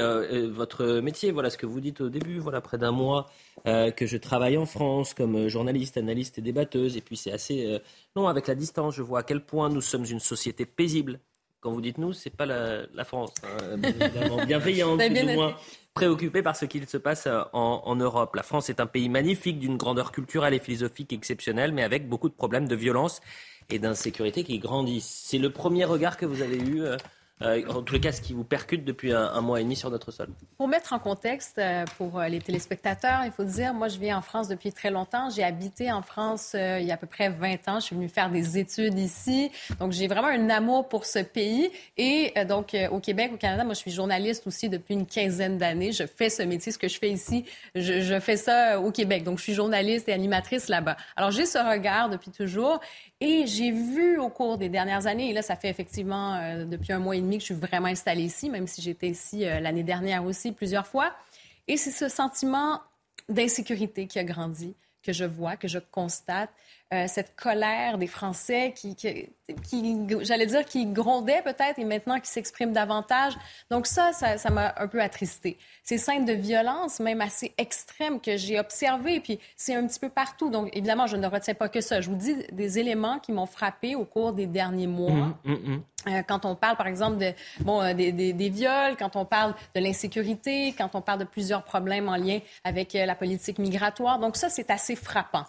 votre métier. Voilà ce que vous dites au début. Voilà, près d'un mois que je travaille en France comme journaliste, analyste et débatteuse. Et puis c'est assez long avec la distance. Je vois à quel point nous sommes une société paisible quand vous dites nous, c'est pas la, France, hein, [LAUGHS] bien bienveillante, plus ou moins préoccupée par ce qu'il se passe euh, en, en, Europe. La France est un pays magnifique, d'une grandeur culturelle et philosophique exceptionnelle, mais avec beaucoup de problèmes de violence et d'insécurité qui grandissent. C'est le premier regard que vous avez eu euh, euh, en tous les cas, ce qui vous percute depuis un, mois et demi sur notre sol. Pour mettre en contexte euh, pour euh, les téléspectateurs, il faut dire, moi, je viens en France depuis très longtemps. J'ai habité en France il y a à peu près 20 ans. Je suis venue faire des études ici. Donc, j'ai vraiment un amour pour ce pays. Et donc, au Québec, au Canada, moi, je suis journaliste aussi depuis une quinzaine d'années. Je fais ce métier, ce que je fais ici, je fais ça au Québec. Donc, je suis journaliste et animatrice là-bas. Alors, j'ai ce regard depuis toujours. Et j'ai vu au cours des dernières années, et là, ça fait effectivement euh, depuis un mois et demi que je suis vraiment installée ici, même si j'étais ici euh, l'année dernière aussi plusieurs fois. Et c'est ce sentiment d'insécurité qui a grandi, que je vois, que je constate. Euh, cette colère des Français qui, qui, j'allais dire, qui grondait peut-être et maintenant qui s'exprime davantage. Donc ça, ça m'a un peu attristé. Ces scènes de violence, même assez extrêmes, que j'ai observées, puis c'est un petit peu partout. Donc évidemment, je ne retiens pas que ça. Je vous dis des éléments qui m'ont frappé au cours des derniers mois. Mmh, mmh, mmh. Euh, quand on parle, par exemple, de, bon, euh, des, des, des, viols, quand on parle de l'insécurité, quand on parle de plusieurs problèmes en lien avec la politique migratoire. Donc ça, c'est assez frappant.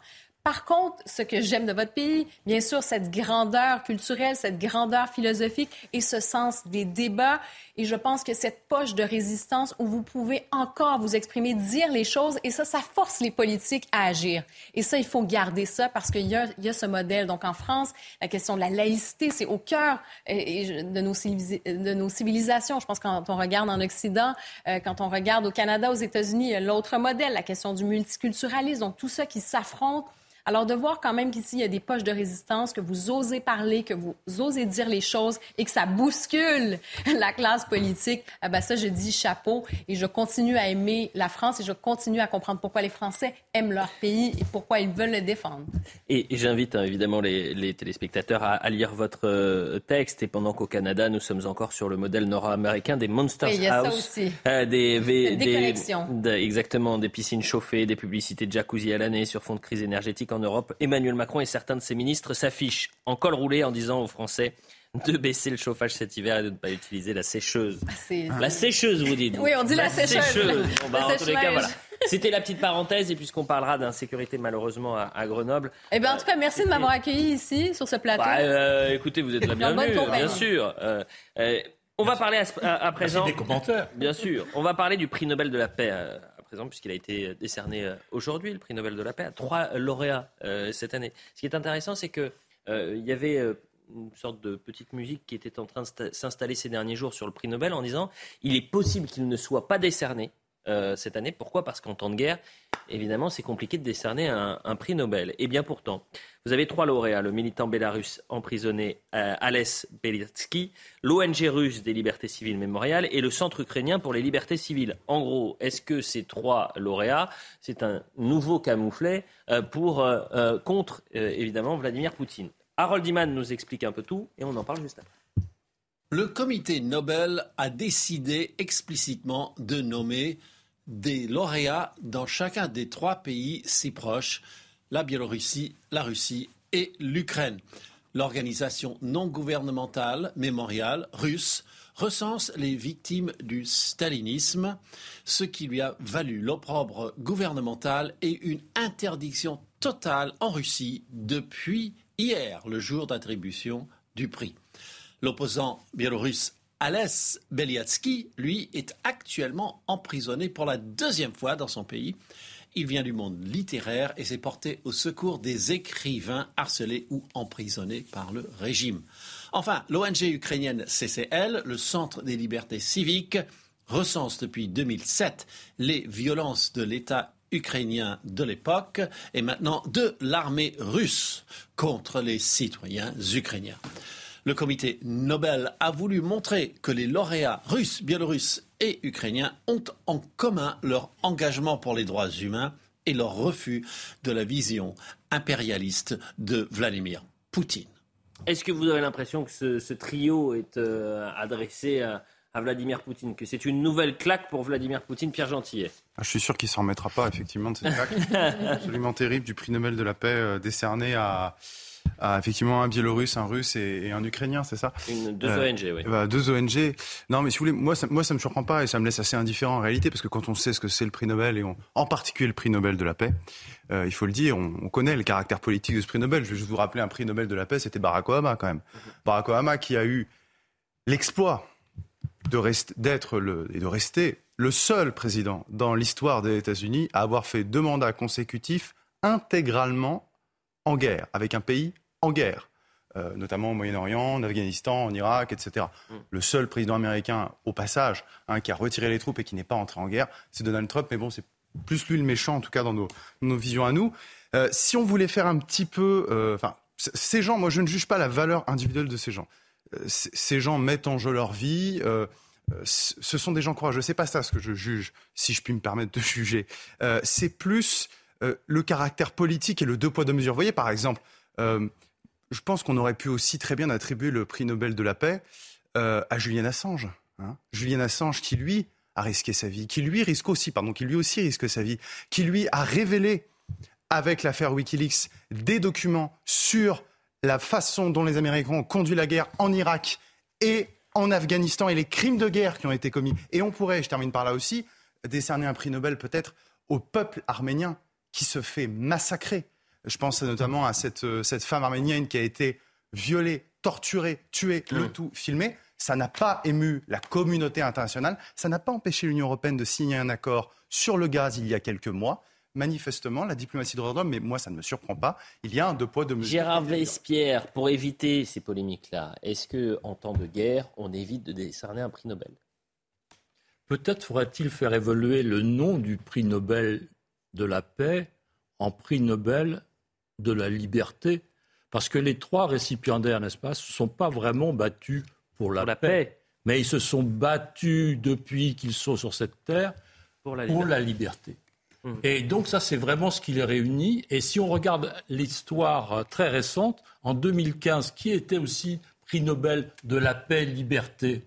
Par contre, ce que j'aime de votre pays, bien sûr, cette grandeur culturelle, cette grandeur philosophique et ce sens des débats. Et je pense que cette poche de résistance où vous pouvez encore vous exprimer, dire les choses, et ça, ça force les politiques à agir. Et ça, il faut garder ça parce qu'il y, a, ce modèle. Donc, en France, la question de la laïcité, c'est au cœur de nos, de nos civilisations. Je pense que quand on regarde en Occident, euh, quand on regarde au Canada, aux États-Unis, l'autre modèle, la question du multiculturalisme. Donc, tout ça qui s'affronte alors, de voir quand même qu'ici, il y a des poches de résistance, que vous osez parler, que vous osez dire les choses et que ça bouscule [LAUGHS] la classe politique, eh ça, je dis chapeau et je continue à aimer la France et je continue à comprendre pourquoi les Français aiment leur pays et pourquoi ils veulent le défendre. Et, j'invite hein, évidemment les, téléspectateurs à, lire votre euh, texte. Et pendant qu'au Canada, nous sommes encore sur le modèle nord-américain des Monsters oui, aussi. Euh, des, des, des, exactement, des piscines chauffées, des publicités de jacuzzi à l'année sur fond de crise énergétique en Europe. Emmanuel Macron et certains de ses ministres s'affichent en col roulé en disant aux Français de baisser le chauffage cet hiver et de ne pas utiliser la sécheuse. Ah, la sécheuse, vous dites. Oui, on dit la, sécheuse. Bah, C'était la petite parenthèse et puisqu'on parlera d'insécurité malheureusement à, Grenoble. Eh bien, en tout cas, merci de m'avoir accueilli ici sur ce plateau. Bah, euh, écoutez, vous êtes la bienvenue, bien sûr. Euh, euh, on va parler à, présent. Des commentaires. Bien sûr. On va parler du prix Nobel de la paix présent, puisqu'il a été décerné euh, aujourd'hui, le prix Nobel de la paix, à trois lauréats euh, cette année. Ce qui est intéressant, c'est qu'il euh, y avait une sorte de petite musique qui était en train de s'installer ces derniers jours sur le prix Nobel en disant il est possible qu'il ne soit pas décerné euh, cette année. Pourquoi? Parce qu'en temps de guerre, évidemment, c'est compliqué de décerner un, prix Nobel. Et bien pourtant, vous avez trois lauréats le militant bélarus emprisonné euh, Alès Beliatsky, l'ONG russe des libertés civiles mémoriales et le Centre ukrainien pour les libertés civiles. En gros, est-ce que ces trois lauréats, c'est un nouveau camouflet euh, pour, contre, évidemment, Vladimir Poutine? Harold Iman nous explique un peu tout et on en parle juste après. Le comité Nobel a décidé explicitement de nommer des lauréats dans chacun des trois pays si proches, la Biélorussie, la Russie et l'Ukraine. L'organisation non gouvernementale mémoriale russe recense les victimes du stalinisme, ce qui lui a valu l'opprobre gouvernemental et une interdiction totale en Russie depuis hier, le jour d'attribution du prix. L'opposant biélorusse Alès Beliatsky, lui, est actuellement emprisonné pour la deuxième fois dans son pays. Il vient du monde littéraire et s'est porté au secours des écrivains harcelés ou emprisonnés par le régime. Enfin, l'ONG ukrainienne CCL, le Centre des libertés civiques, recense depuis 2007 les violences de l'État ukrainien de l'époque et maintenant de l'armée russe contre les citoyens ukrainiens. Le comité Nobel a voulu montrer que les lauréats russes, biélorusses et ukrainiens ont en commun leur engagement pour les droits humains et leur refus de la vision impérialiste de Vladimir Poutine. Est-ce que vous avez l'impression que ce, trio est euh, adressé à, Vladimir Poutine, que c'est une nouvelle claque pour Vladimir Poutine, Pierre Gentillet? Ah, Je suis sûr qu'il s'en remettra pas, effectivement, de cette claque [LAUGHS] absolument terrible du prix Nobel de la paix euh, décerné à, ah, effectivement, un Biélorusse, un Russe et, un Ukrainien, c'est ça? Deux euh, ONG, oui. Bah, deux ONG. Non, mais si vous voulez, moi ça, moi, ça me surprend pas et ça me laisse assez indifférent en réalité, parce que quand on sait ce que c'est le prix Nobel, et en particulier le prix Nobel de la paix, euh, il faut le dire, on, connaît le caractère politique de ce prix Nobel. Je vais juste vous rappeler un prix Nobel de la paix, c'était Barack Obama quand même. Mhm. Barack Obama qui a eu l'exploit d'être le et de rester le seul président dans l'histoire des États-Unis à avoir fait deux mandats consécutifs intégralement en guerre avec un pays en guerre, euh, notamment au Moyen-Orient, en Afghanistan, en Irak, etc. Mm. Le seul président américain, au passage, hein, qui a retiré les troupes et qui n'est pas entré en guerre, c'est Donald Trump. Mais bon, c'est plus lui le méchant, en tout cas dans nos, visions à nous. Euh, si on voulait faire un petit peu, euh, enfin, ces gens, moi, je ne juge pas la valeur individuelle de ces gens. ces gens mettent en jeu leur vie. ce sont des gens courageux. C'est pas ça ce que je juge, si je puis me permettre de [LAUGHS] juger. c'est plus le caractère politique et le deux poids deux mesures. Vous voyez, par exemple, je pense qu'on aurait pu aussi très bien attribuer le prix Nobel de la paix euh, à Julian Assange. Hein. Julian Assange qui, lui, a risqué sa vie, qui lui risque aussi, pardon, qui lui aussi risque sa vie, qui lui a révélé avec l'affaire Wikileaks des documents sur la façon dont les Américains ont conduit la guerre en Irak et en Afghanistan et les crimes de guerre qui ont été commis. Et on pourrait, je termine par là aussi, décerner un prix Nobel peut-être au peuple arménien qui se fait massacrer je pense notamment à cette, euh, cette femme arménienne qui a été violée, torturée, tuée, le tout filmé. Ça n'a pas ému la communauté internationale. Ça n'a pas empêché l'Union européenne de signer un accord sur le gaz il y a quelques mois manifestement, la diplomatie de l'homme, mais moi, ça ne me surprend pas. Il y a un deux poids, deux mesures. Gérard Vespierre, pour éviter ces polémiques-là, est-ce que, en temps de guerre, on évite de décerner un prix Nobel? Peut-être faudrait-il faire évoluer le nom du prix Nobel de la paix en prix Nobel de la liberté, parce que les trois récipiendaires, n'est-ce pas, se sont pas vraiment battus pour la, paix, mais ils se sont battus depuis qu'ils sont sur cette terre pour la liberté. Hum. Et donc ça, c'est vraiment ce qui les réunit. Et si on regarde l'histoire très récente, en 2015, qui était aussi prix Nobel de la paix, liberté?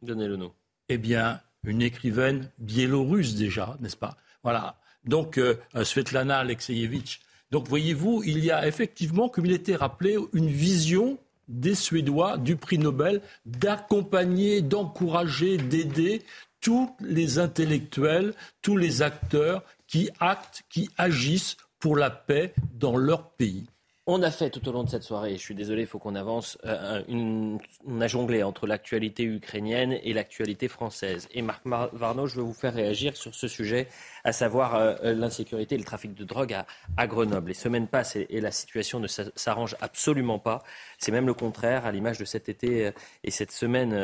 Donnez le nom. Eh bien, une écrivaine biélorusse déjà, n'est-ce pas? Voilà. Donc, euh, Svetlana Alexeyevich, donc voyez-vous, il y a effectivement, comme il était rappelé, une vision des Suédois du prix Nobel d'accompagner, d'encourager, d'aider tous les intellectuels, tous les acteurs qui actent, qui agissent pour la paix dans leur pays. On a fait tout au long de cette soirée, je suis désolé, il faut qu'on avance, euh, on a jonglé entre l'actualité ukrainienne et l'actualité française. Et Marc Varnaud, je veux vous faire réagir sur ce sujet, à savoir euh, euh, l'insécurité et le trafic de drogue à, Grenoble. Les semaines passent et, la situation ne s'arrange absolument pas. C'est même le contraire, à l'image de cet été et cette semaine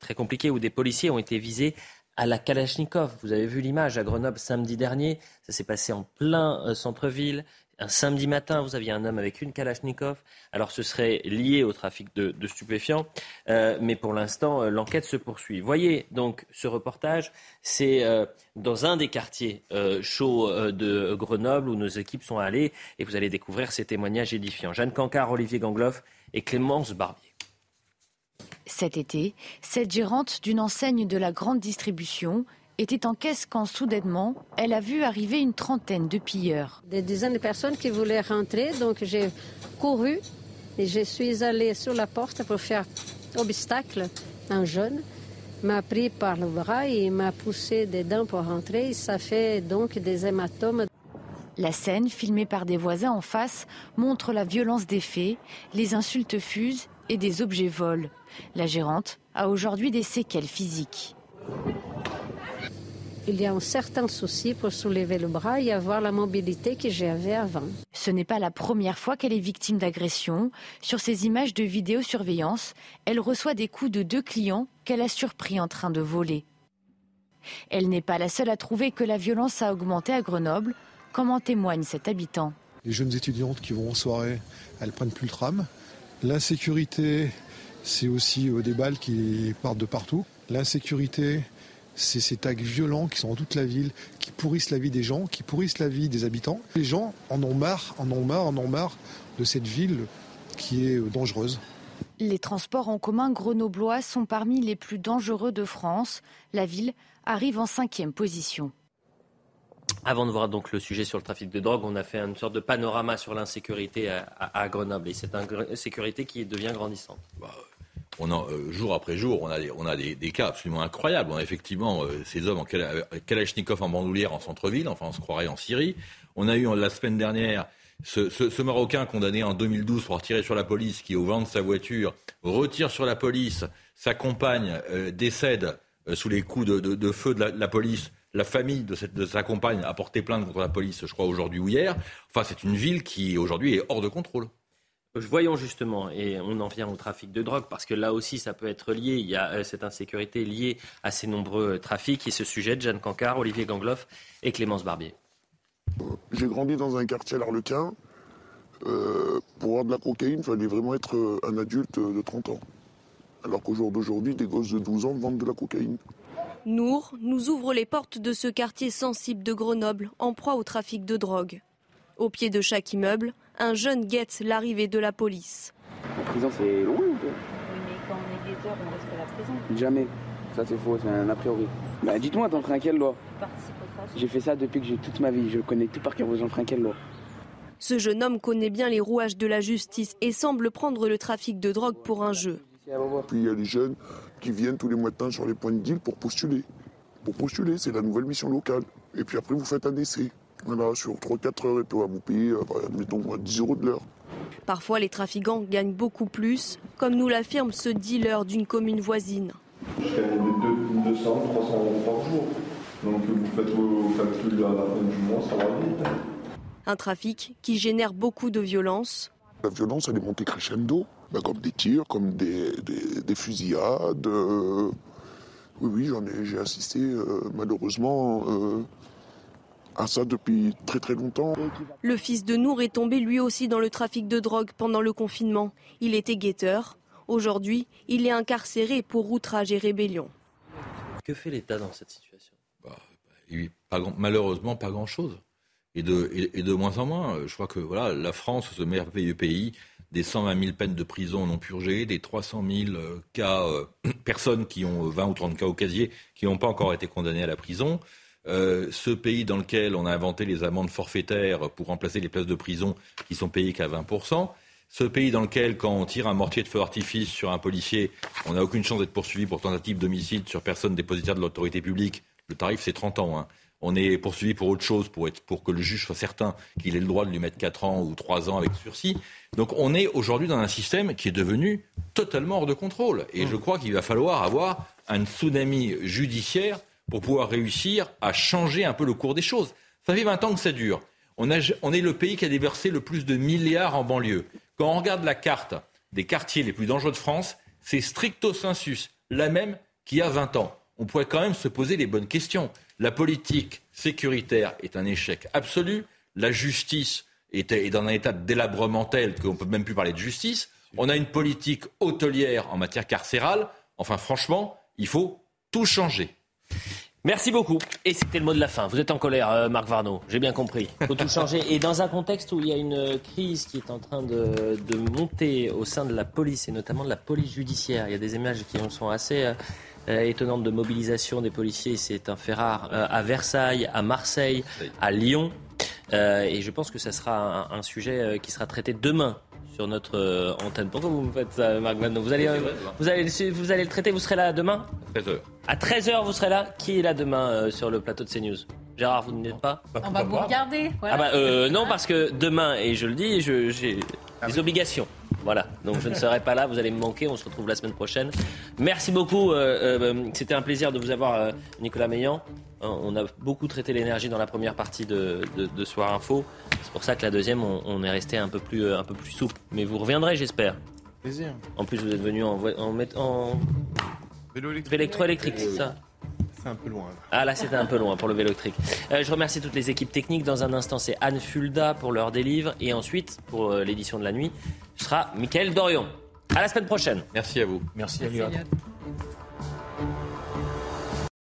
très compliquée où des policiers ont été visés à la Kalachnikov. Vous avez vu l'image à Grenoble samedi dernier. Ça s'est passé en plein centre-ville. Un samedi matin, vous aviez un homme avec une Kalachnikov. Alors ce serait lié au trafic de, stupéfiants, euh, mais pour l'instant, euh, l'enquête se poursuit. Voyez donc ce reportage, c'est dans un des quartiers chauds de Grenoble où nos équipes sont allées et vous allez découvrir ces témoignages édifiants. Jeanne Cancard, Olivier Gangloff et Clémence Barbier. Cet été, cette gérante d'une enseigne de la grande distribution était en caisse quand soudainement, elle a vu arriver une trentaine de pilleurs. Des dizaines de personnes qui voulaient rentrer, donc j'ai couru et je suis allée sur la porte pour faire obstacle. Un jeune m'a pris par le bras et m'a poussé dedans pour rentrer. Ça fait donc des hématomes. La scène, filmée par des voisins en face, montre la violence des faits. Les insultes fusent et des objets volent. La gérante a aujourd'hui des séquelles physiques. Il y a un certain souci pour soulever le bras et avoir la mobilité que j'avais avant. Ce n'est pas la première fois qu'elle est victime d'agression. Sur ces images de vidéosurveillance, elle reçoit des coups de deux clients qu'elle a surpris en train de voler. Elle n'est pas la seule à trouver que la violence a augmenté à Grenoble, comme en témoigne cet habitant. Les jeunes étudiantes qui vont en soirée, elles prennent plus le tram. L'insécurité c'est aussi euh, des balles qui partent de partout. L'insécurité, c'est ces tags violents qui sont dans toute la ville, qui pourrissent la vie des gens, qui pourrissent la vie des habitants. Les gens en ont marre, en ont marre, en ont marre de cette ville qui est euh, dangereuse. Les transports en commun grenoblois sont parmi les plus dangereux de France. La ville arrive en cinquième position. Avant de voir donc le sujet sur le trafic de drogue, on a fait une sorte de panorama sur l'insécurité à, Grenoble. Et c'est une insécurité qui devient grandissante. Bah, on euh, jour après jour, on a des, cas absolument incroyables. On a effectivement euh, ces hommes en Kalachnikov en bandoulière en centre-ville, enfin on se croirait en Syrie. On a eu la semaine dernière ce, Marocain condamné en 2012 pour tirer sur la police, qui au vent de sa voiture retire sur la police, sa compagne euh, décède sous les coups de, feu de la, police. La famille de, de sa compagne a porté plainte contre la police, je crois, aujourd'hui ou hier. Enfin, c'est une ville qui aujourd'hui est hors de contrôle. Voyons justement, et on en vient au trafic de drogue, parce que là aussi, ça peut être lié. Il y a euh, cette insécurité liée à ces nombreux euh, trafics. Et ce sujet de Jeanne Cancard, Olivier Gangloff et Clémence Barbier. J'ai grandi dans un quartier à l'Arlequin. Euh, pour avoir de la cocaïne, il fallait vraiment être un adulte de 30 ans. Alors qu'au jour d'aujourd'hui, des gosses de 12 ans vendent de la cocaïne. Nour nous ouvre les portes de ce quartier sensible de Grenoble, en proie au trafic de drogue. Au pied de chaque immeuble, un jeune guette l'arrivée de la police. La prison, c'est loin Oui, mais quand on est guetteur, on reste à la prison. Jamais. Ça, c'est faux, c'est un a priori. Bah, dites-moi, t'enfreins quelle loi J'ai fait ça depuis que j'ai toute ma vie. Je connais tout par cœur. Vous enfreins quelle loi Ce jeune homme connaît bien les rouages de la justice et semble prendre le trafic de drogue pour un jeu. Puis il y a les jeunes qui viennent tous les matins sur les points de deal pour postuler. Pour postuler, c'est la nouvelle mission locale. Et puis après, vous faites un essai. Voilà, sur 3-4 heures, on va vous payer, mettons, 10 euros de l'heure. Parfois, les trafiquants gagnent beaucoup plus, comme nous l'affirme ce dealer d'une commune voisine. Je gagne 200, 300 euros par jour. Donc vous faites vos calculs à la fin du mois, ça va vite. Un trafic qui génère beaucoup de violence. La violence, elle est montée crescendo, ben, comme des tirs, comme des, des, fusillades. Euh, oui, oui, j'en ai, j'ai assisté euh, malheureusement euh, à ça depuis très très longtemps. Le fils de Nour est tombé lui aussi dans le trafic de drogue pendant le confinement. Il était guetteur. Aujourd'hui, il est incarcéré pour outrage et rébellion. Que fait l'État dans cette situation? Bah, Malheureusement, pas grand-chose. Et de, et, de, moins en moins. Je crois que voilà, la France, ce merveilleux pays, des 120 000 peines de prison non purgées, des 300 000 euh, cas, euh, [CLEARS THROAT] personnes qui ont 20 ou 30 cas au casier, qui n'ont pas encore été condamnées à la prison. Euh, ce pays dans lequel on a inventé les amendes forfaitaires pour remplacer les places de prison qui sont payées qu'à 20%. Ce pays dans lequel, quand on tire un mortier de feu artifice sur un policier, on n'a aucune chance d'être poursuivi pour tentative d'homicide sur personne dépositaire de l'autorité publique. Le tarif, c'est 30 ans. Hein. On est poursuivi pour autre chose, pour, être, pour que le juge soit certain qu'il ait le droit de lui mettre 4 ans ou 3 ans avec sursis. Donc on est aujourd'hui dans un système qui est devenu totalement hors de contrôle. Et mmh. je crois qu'il va falloir avoir un tsunami judiciaire pour pouvoir réussir à changer un peu le cours des choses. Ça fait 20 ans que ça dure. On, est le pays qui a déversé le plus de milliards en banlieue. Quand on regarde la carte des quartiers les plus dangereux de France, c'est stricto sensus la même qu'il y a 20 ans. on pourrait quand même se poser les bonnes questions. La politique sécuritaire est un échec absolu. La justice est, dans un état de délabrement tel qu'on ne peut même plus parler de justice. On a une politique hôtelière en matière carcérale. Enfin, franchement, il faut tout changer. Merci beaucoup. Et c'était le mot de la fin. Vous êtes en colère, euh, Marc Varno. J'ai bien compris. Il faut tout changer. Et dans un contexte où il y a une crise qui est en train de, monter au sein de la police, et notamment de la police judiciaire, il y a des images qui sont assez euh, euh, étonnantes de mobilisation des policiers. C'est un fait rare à Versailles, à Marseille, à Lyon. et je pense que ça sera un sujet qui sera traité demain sur notre euh, antenne. Pourquoi vous me faites ça, Marc vous allez, euh, vous, allez, vous allez le traiter, vous serez là demain? 13h. À 13h, vous serez là Qui est là demain euh, sur le plateau de CNews? Gérard, vous n'êtes pas? On va vous regarder. Ah bah, non, parce que demain, et je le dis, j'ai ah des obligations. Voilà, donc je ne [LAUGHS] serai pas là, vous allez me manquer, on se retrouve la semaine prochaine. Merci beaucoup, c'était un plaisir de vous avoir, Nicolas Meillan. On a beaucoup traité l'énergie dans la première partie de, Soir Info. C'est pour ça que la deuxième, on, est resté un peu, plus, un peu plus souple. Mais vous reviendrez, j'espère. Plaisir. En plus, vous êtes venu en, en, en... vélo électrique, c'est ça c'est un peu loin. Ah là, c'était un peu loin pour le vélo électrique. Euh, je remercie toutes les équipes techniques. Dans un instant, c'est Anne Fulda pour l'heure des livres. Et ensuite, pour euh, l'édition de la nuit, sera Mickaël Dorion. À la semaine prochaine. Merci à vous. Merci, Merci